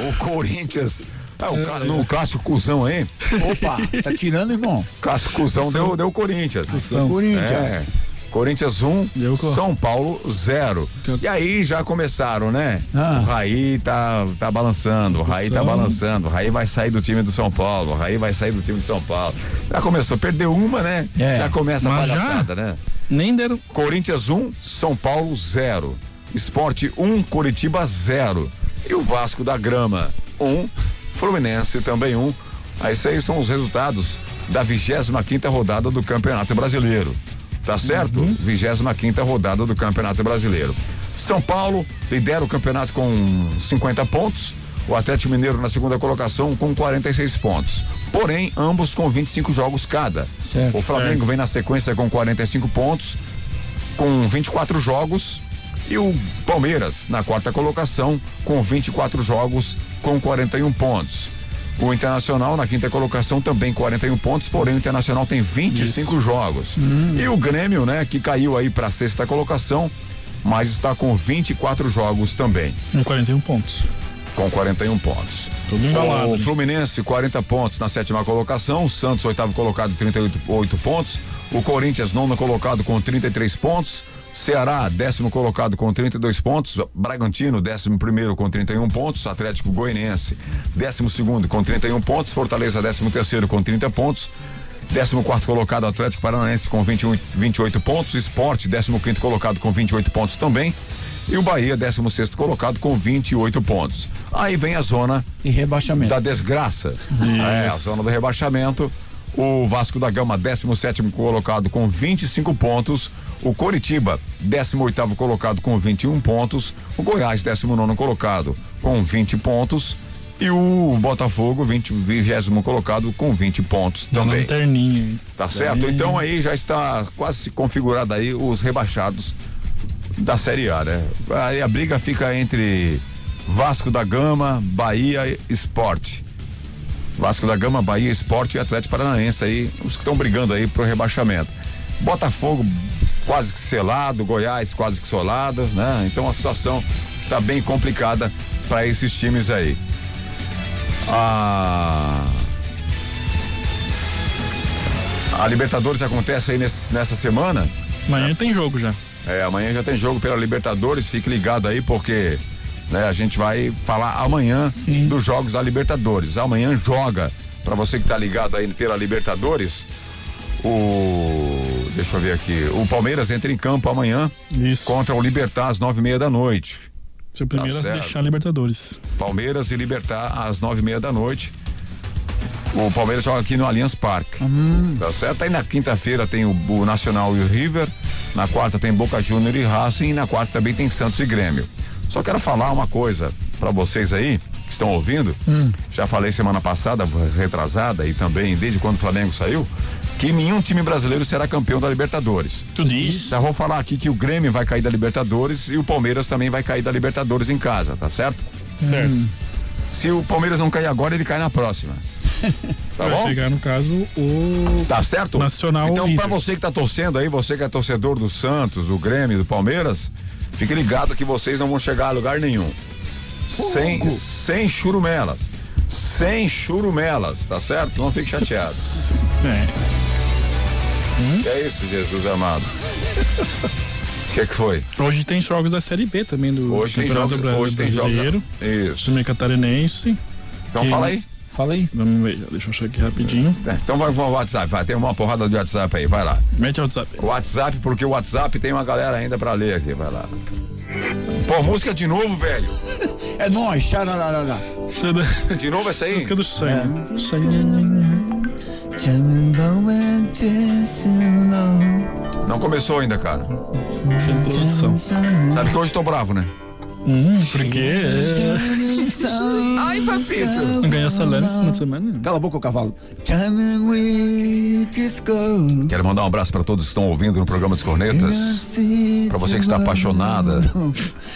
o Corinthians. Ah, o clá- no clássico cuzão aí. Opa, tá tirando, irmão? Clássico cuzão deu, deu Corinthians. Cuzão. Corinthians. É. Corinthians 1, Deu co- São Paulo 0. E aí já começaram, né? Ah. O Raí tá, tá balançando, o Raí tá balançando, o Raí vai sair do time do São Paulo, o Raí vai sair do time do São Paulo. Já começou, perdeu uma, né? É. Já começa a Mas já? palhaçada, né? Nem deram. Corinthians 1, São Paulo 0. Esporte 1, Curitiba 0. E o Vasco da Grama 1, Fluminense também 1. Aí Esses aí são os resultados da 25 rodada do Campeonato Brasileiro. Tá certo? 25 rodada do Campeonato Brasileiro. São Paulo lidera o campeonato com 50 pontos. O Atlético Mineiro na segunda colocação com 46 pontos. porém ambos com 25 jogos cada. Certo. o Flamengo Certo. vem na sequência com 45 pontos, com 24 jogos, e o Palmeiras na quarta colocação com 24 jogos, com 41 pontos. O Internacional na quinta colocação também 41 pontos, porém o Internacional tem 25 jogos. E o Grêmio, né, que caiu aí para sexta colocação, mas está com 24 jogos também. Com 41 pontos. Com 41 pontos. Tudo embalado, O né? Fluminense, 40 pontos na sétima colocação. O Santos, oitavo colocado, 38 oito pontos. O Corinthians, nono colocado com 33 pontos. Ceará, décimo colocado com 32 pontos. Bragantino, décimo primeiro com 31 pontos. Atlético Goianiense, décimo segundo com 31 pontos. Fortaleza, décimo terceiro com 30 pontos. 14 quarto colocado Atlético Paranaense com 21, 28 pontos, Esporte 15 quinto colocado com 28 pontos também. E o Bahia 16 sexto colocado com 28 pontos. Aí vem a zona de rebaixamento. Da desgraça. É, a zona do rebaixamento. O Vasco da Gama 17 colocado com 25 pontos. O Coritiba 18 colocado com 21 pontos. O Goiás 19 colocado com 20 pontos. E o Botafogo, 20, 20 colocado com 20 pontos também. lanterninha. hein? Tá certo? Então aí já está quase configurado aí os rebaixados da Série A, né? Aí a briga fica entre Vasco da Gama, Bahia Esporte. Vasco da Gama, Bahia, Esporte e Atlético Paranaense aí, os que estão brigando aí pro rebaixamento. Botafogo quase que selado, Goiás quase que solado, né? Então a situação está bem complicada para esses times aí. Ah, a Libertadores acontece aí nesse- nessa semana. Amanhã tem jogo já. É, amanhã já tem jogo pela Libertadores, fique ligado aí porque né, a gente vai falar amanhã dos jogos da Libertadores. Amanhã joga, para você que tá ligado aí pela Libertadores, o deixa eu ver aqui, o Palmeiras entra em campo amanhã contra o Libertar às nove e meia da noite. Seu primeiro Tá a deixar Libertadores. Palmeiras e Libertar às nove e meia da noite. O Palmeiras joga aqui no Allianz Parque. Tá certo? Aí na quinta-feira tem o, o Nacional e o River. Na quarta tem Boca Júnior e Racing. E na quarta também tem Santos e Grêmio. Só quero falar uma coisa para vocês aí que estão ouvindo. Já falei semana passada, retrasada e também desde quando o Flamengo saiu, que nenhum time brasileiro será campeão da Libertadores. Tu diz? Já vou falar aqui que o Grêmio vai cair da Libertadores e o Palmeiras também vai cair da Libertadores em casa, tá certo? Certo. Se o Palmeiras não cair agora, ele cai na próxima. *laughs* Tá Vai bom? pegar, no caso, o. Tá certo? Nacional Então, River. você que tá torcendo aí, você que é torcedor do Santos, do Grêmio, do Palmeiras, fique ligado que vocês não vão chegar a lugar nenhum. Sem, sem churumelas. Sem churumelas, tá certo? Não fique chateado. *laughs* É. Que é isso, Jesus amado? O *laughs* que, que foi? Hoje tem jogos da Série B também do Hoje tem jogos- hoje tem jogos- Brasileiro. Isso. Time catarinense. Então fala aí. Fala aí. Vamos ver, deixa eu achar aqui rapidinho. Então vai pro WhatsApp, vai. Tem uma porrada de WhatsApp aí, vai lá. Mete o WhatsApp. WhatsApp, porque o WhatsApp tem uma galera ainda pra ler aqui, vai lá. Pô, música de novo, velho. É nóis. De novo essa aí? Música do Shine. Não começou ainda, cara. Sem produção. Sabe que hoje tô bravo, né? Hum, por quê? Ai, papito. Não ganhou salário esse final de semana? Cala a boca, o cavalo. Quero mandar um abraço pra todos que estão ouvindo no programa dos Cornetas. Pra você que está apaixonada.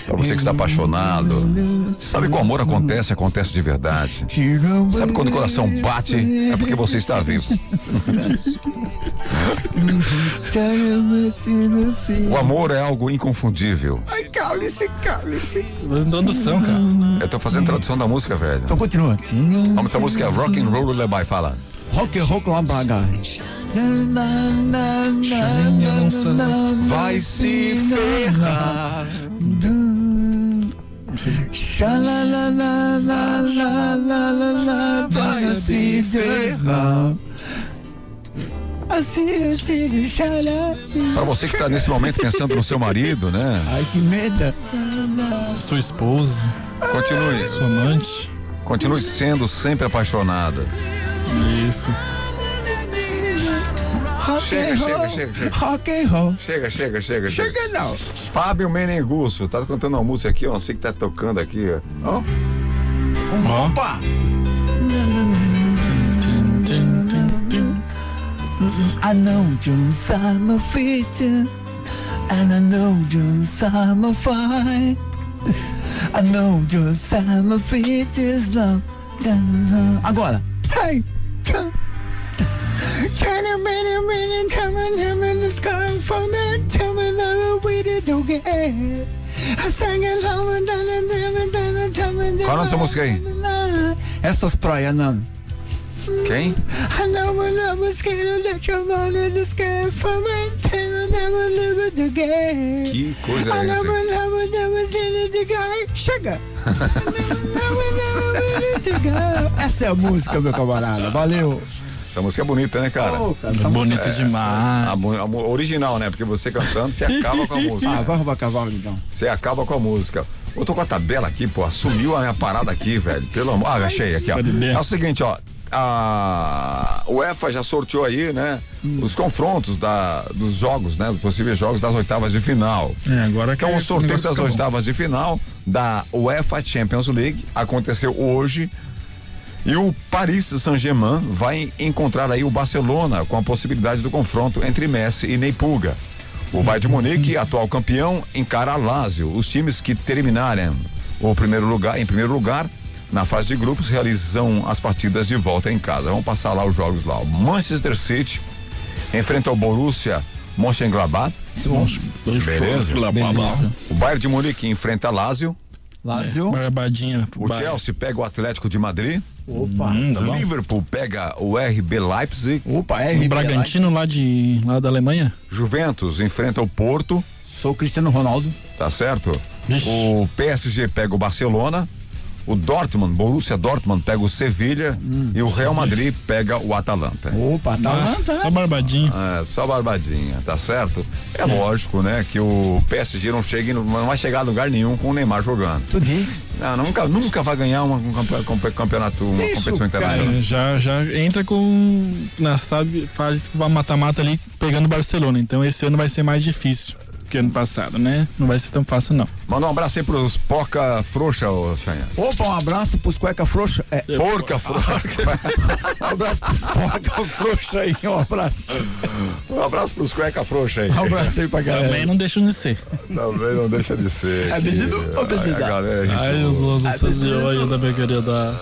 Pra você que está apaixonado. Sabe que o amor acontece, acontece de verdade. Sabe quando o coração bate, é porque você está vivo. *laughs* O amor é algo inconfundível. Ai, cale-se, cale-se. Introdução, cara. Eu tô fazendo tradução da música, velho. Então continua. O nome dessa música é Rock and Roll Lullaby, fala. Rock and roll baga. Vai se ferrar. Vai se ferrar. Assim. Pra você que tá nesse momento pensando no seu marido, né? Ai, que medo. Sua esposa. Continue. Sua amante. Continue sendo sempre apaixonada. Isso. Rock Chega, and chega, roll. chega, chega. Rock and roll. Chega, chega, chega. Chega não. Fábio Menengusso, tá cantando uma música aqui, eu não sei que tá tocando aqui, ó. Ó. Opa! I know you summer fit and I know you summer fine. I know your summer fit is love. Agora. Hey, come. Can you really, really tell me, tell me the sky from that? Tell me that we did okay. I sang low and then and then and then and me Qual é essa música aí? Essas praias, não. Quem? Que coisa é I essa? Chega! *laughs* Essa é a música, meu camarada. Valeu. Essa música é bonita, né, cara? Ô, cara, Bonita É, demais. A, a mu- original, né? Porque você cantando, você acaba com a música. Ah, vai roubar cavalo então. Você acaba com a música. Eu tô com a tabela aqui, pô. Sumiu a minha parada aqui, velho. Pelo amor. Ah, achei aqui, ó. É o seguinte, ó. A UEFA já sorteou aí, né? Os confrontos da, dos jogos, né? Dos possíveis jogos das oitavas de final. É, agora que Então, é- o sorteio das oitavas de final da UEFA Champions League aconteceu hoje. E o Paris Saint-Germain vai encontrar aí o Barcelona com a possibilidade do confronto entre Messi e Neypuga. O Bayern de Munique, atual campeão, encara a Lazio. Os times que terminarem o primeiro lugar, em primeiro lugar, na fase de grupos, realizam as partidas de volta em casa. Vamos passar lá os jogos lá. O Manchester City enfrenta o Borussia Mönchengladbach. Beleza? Beleza. O Bayern de Munique enfrenta Lazio. Lazio. Barbadinha. O Chelsea pega o Atlético de Madrid. Opa. Hum, tá bom. Liverpool pega o RB Leipzig. Opa, O Bragantino lá de lá da Alemanha. Juventus enfrenta o Porto. Sou Cristiano Ronaldo. Tá certo? O PSG pega o Barcelona. O Dortmund, Borussia Dortmund pega o Sevilha e o Real Madrid pega o Atalanta. Opa, Atalanta. Só barbadinho. É, só barbadinha, tá certo? É, lógico, né, que o PSG não chegue, não vai chegar a lugar nenhum com o Neymar jogando. Tu diz? Não, nunca, nunca vai ganhar uma, um campe- campe- campeonato, uma Isso, competição internacional. É, já, já entra com na sabe, fase tipo, mata-mata ali pegando o Barcelona. Então esse ano vai ser mais difícil que ano passado, né? Não vai ser tão fácil não. Manda um abraço aí pros Poca Frouxa, ô Chanha. Opa, um abraço pros cueca frouxa. É, Porca Frouxa. *laughs* um abraço pros cueca frouxa aí, um abraço. Um abraço pros cueca frouxa aí. Um abraço aí pra galera. Também não deixam de ser. Também não deixa de ser. É menino ou gente Ai, eu gosto dessas joias da minha querida.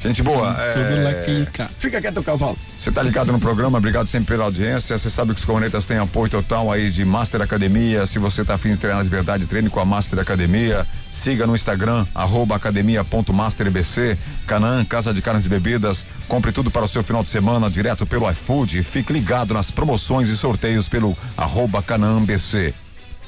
Gente boa. Tudo é, lá que cá. Fica quieto, cavalo. Você tá ligado no programa, obrigado sempre pela audiência. Você sabe que os cornetas têm apoio total aí de Master Academia. Se você tá afim de treinar de verdade, treine com a Master Academia. Siga no Instagram, arroba academia.masterbc. Canaã, Casa de Carnes e Bebidas. Compre tudo para o seu final de semana direto pelo iFood. Fique ligado nas promoções e sorteios pelo arroba canaãbc.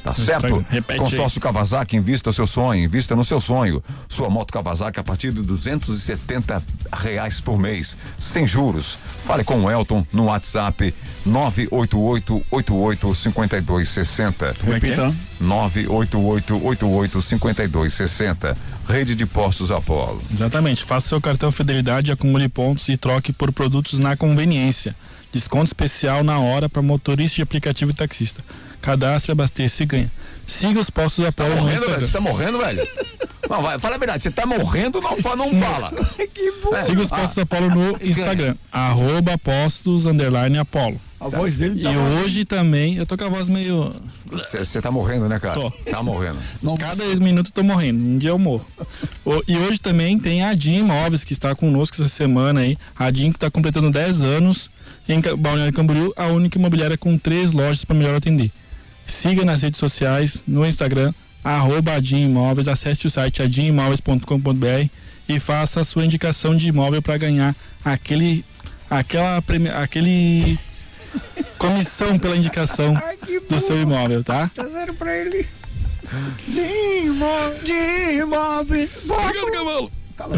Tá certo? Repete aí. Consórcio Kawasaki, invista o seu sonho, invista no seu sonho. Sua moto Kawasaki a partir de 270 reais por mês, sem juros. Fale com o Elton no WhatsApp 988-88-5260. Repita. 988-88-5260. Rede de Postos Apolo. Exatamente. Faça seu cartão Fidelidade, acumule pontos e troque por produtos na conveniência. Desconto especial na hora para motorista de aplicativo e taxista. Cadastre, abasteça e ganha. Siga os postos Apolo no Morrendo, velho? Você tá morrendo, velho? *laughs* Não, vai, fala a verdade, você tá morrendo, não, não fala. que bom. É. Siga os postos Apolo no Instagram. Arroba postos underline Apolo. A voz dele E tá hoje também, eu tô com a voz meio. Você tá morrendo, né, cara? Tô. Tá morrendo. *laughs* Cada minuto eu tô morrendo, um dia eu morro. O- e hoje também tem a DIN Imóveis que está conosco essa semana aí. A DIN que está completando 10 anos em Balneário Camboriú, a única imobiliária com três lojas para melhor atender. Siga nas redes sociais, no Instagram, arroba Imóveis, acesse o site adimimóveis.com.br e faça a sua indicação de imóvel para ganhar aquele aquela aquele *laughs* comissão pela indicação do seu imóvel, tá? Tá zero pra ele. De imóveis. De imóveis. Obrigado, cavalo. Cala.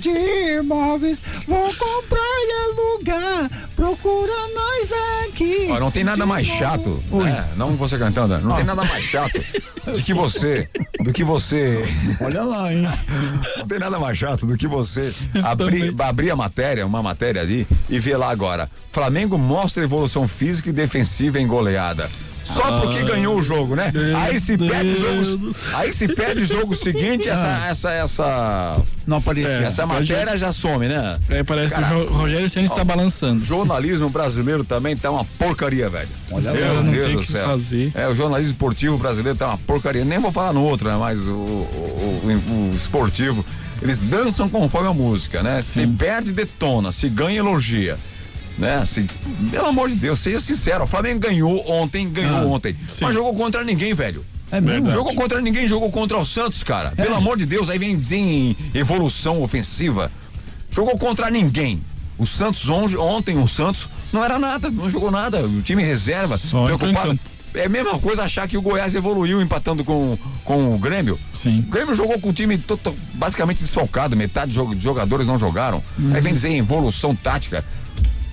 De imóveis. Vou comprar e alugar. Procura nós aqui. Ó, não tem nada mais chato, né? não você cantando, não tem nada mais chato de que você, do que você, *laughs* Olha lá, hein? não tem nada mais chato do que você abrir, abrir a matéria, uma matéria ali e ver lá agora, Flamengo mostra evolução física e defensiva em goleada. Só porque ganhou o jogo, né? Aí se perde Deus jogo. Aí se perde jogo seguinte, essa, essa, essa. Não apareceu. Essa matéria já some, né? É, parece Cara, que o Jo- Rogério Ceni está balançando. Jornalismo brasileiro também tá uma porcaria, velho. Olha Meu lá, não Deus tem do céu. fazer. É, o jornalismo esportivo brasileiro tá uma porcaria. Nem vou falar no outro, né? Mas o, o, o- o esportivo, eles dançam conforme a música, né? Se perde, detona. Se ganha, elogia. Né? Se, pelo amor de Deus, seja sincero. O Flamengo ganhou ontem, ganhou Ah, ontem. Mas jogou contra ninguém, velho. É mesmo? Jogou contra ninguém, jogou contra o Santos, cara. Pelo amor de Deus, aí vem dizer em evolução ofensiva. Jogou contra ninguém. O Santos on- ontem, o Santos não era nada, não jogou nada. O time reserva, Só preocupado. É a mesma coisa achar que o Goiás evoluiu empatando com, com o Grêmio. Sim. O Grêmio jogou com o time basicamente desfalcado, metade de jogadores não jogaram. Aí vem dizer em evolução tática.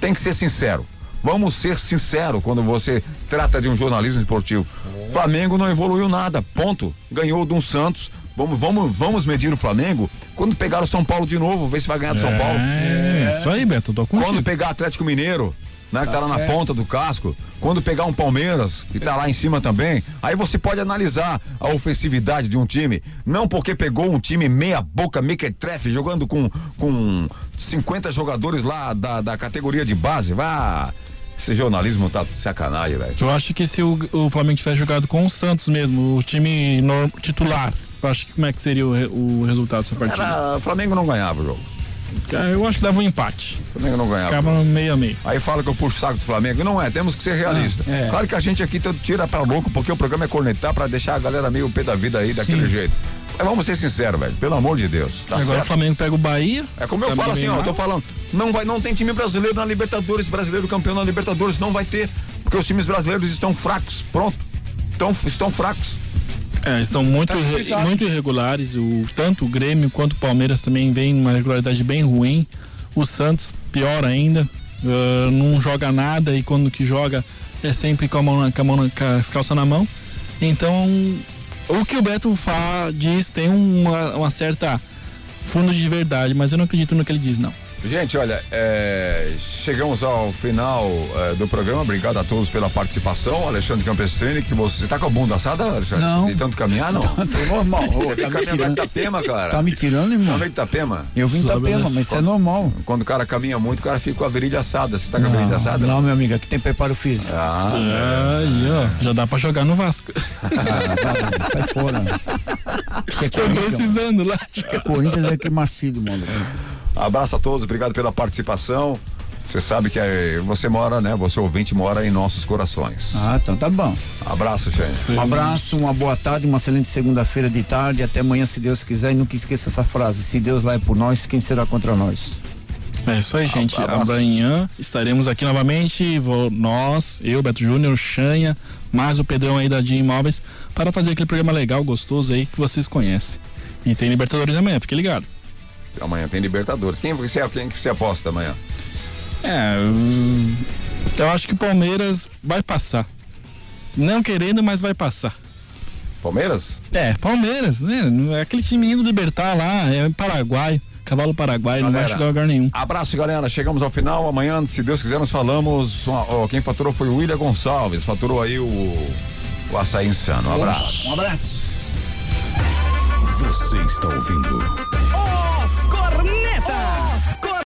Tem que ser sincero. Vamos ser sinceros quando você trata de um jornalismo esportivo. Flamengo não evoluiu nada, ponto. Ganhou de um Santos. Vamos, vamos, vamos medir o Flamengo quando pegar o São Paulo de novo, ver se vai ganhar do São Paulo. É, isso aí, Beto, tô contigo. Quando pegar Atlético Mineiro, né, que Tá tá lá na ponta do casco, quando pegar um Palmeiras, que tá lá em cima também, aí você pode analisar a ofensividade de um time. Não porque pegou um time meia boca, mequetrefe, jogando com, com 50 jogadores lá da, da categoria de base. Vá. Esse jornalismo tá de sacanagem, velho. Eu acho que se o, o Flamengo tivesse jogado com o Santos mesmo, o time titular, eu acho que como é que seria o, o resultado dessa partida? Era, o Flamengo não ganhava o jogo. Cara, Eu acho que dava um empate. O Flamengo não ganhava. Ficava meio a meio. Aí fala que eu puxo o saco do Flamengo. Não é, temos que ser realistas. Ah, é. Claro que a gente aqui tira pra louco, porque o programa é cornetar pra deixar a galera meio pé da vida aí daquele jeito. Mas vamos ser sinceros, velho. Pelo amor de Deus. Tá Agora o certo? Flamengo pega o Bahia. É como eu falo assim, ó, eu tô falando, não vai, não tem time brasileiro na Libertadores, brasileiro campeão na Libertadores, não vai ter, porque os times brasileiros estão fracos, pronto. Estão, estão fracos. É, estão muito, Tá irre- muito irregulares. O, tanto o Grêmio quanto o Palmeiras também vem numa regularidade bem ruim. O Santos, pior ainda. ah, não joga nada e quando que joga é sempre com a mão, com a mão na, com as calças na mão. Então, o que o Beto fa, diz tem uma, uma certa fundo de verdade, mas eu não acredito no que ele diz, não. Gente, olha, é, chegamos ao final é, do programa. Obrigado a todos pela participação. Alexandre Campestrini, que você tá com a bunda assada, Alexandre? Não. De tanto caminhar, não? Tô normal. Você tá tá me caminhando tirando. de Itapema, cara. Tá me tirando, Tá irmão? no Itapema? Eu vim Itapema, mas isso é normal. Quando o cara caminha muito, o cara fica com a virilha assada. Você tá com a virilha Não, assada? não, meu amigo, aqui tem preparo físico. Ah, Aí, ó, já dá pra jogar no Vasco. Ah, sai fora. É Tô Corinthians, precisando lá. Corinthians é que macio, mano. Abraço a todos, obrigado pela participação. Você sabe que eh, você mora, né? Você ouvinte mora em nossos corações. Ah, então tá bom. Abraço, gente. Um abraço, uma boa tarde, uma excelente segunda-feira de tarde. Até amanhã, se Deus quiser. E nunca esqueça essa frase: se Deus lá é por nós, quem será contra nós? É isso aí, gente. Abraço. Amanhã estaremos aqui novamente. Vou, nós, eu, Beto Júnior, Chanha, mais o Pedrão aí da Dia Imóveis, para fazer aquele programa legal, gostoso aí que vocês conhecem. E tem Libertadores amanhã, fique ligado. Amanhã tem Libertadores. Quem você, quem que você aposta amanhã? É, hum, eu acho que o Palmeiras vai passar. Não querendo, mas vai passar. Palmeiras? É, Palmeiras, né? É Aquele time indo libertar lá, é Paraguai, cavalo Paraguai, não vai Galera, chegar a lugar nenhum. Abraço, galera. Chegamos ao final. Amanhã, se Deus quiser, nós falamos. Ó, quem faturou foi o William Gonçalves. Faturou aí o, o açaí insano. Um abraço. Um abraço. Você está ouvindo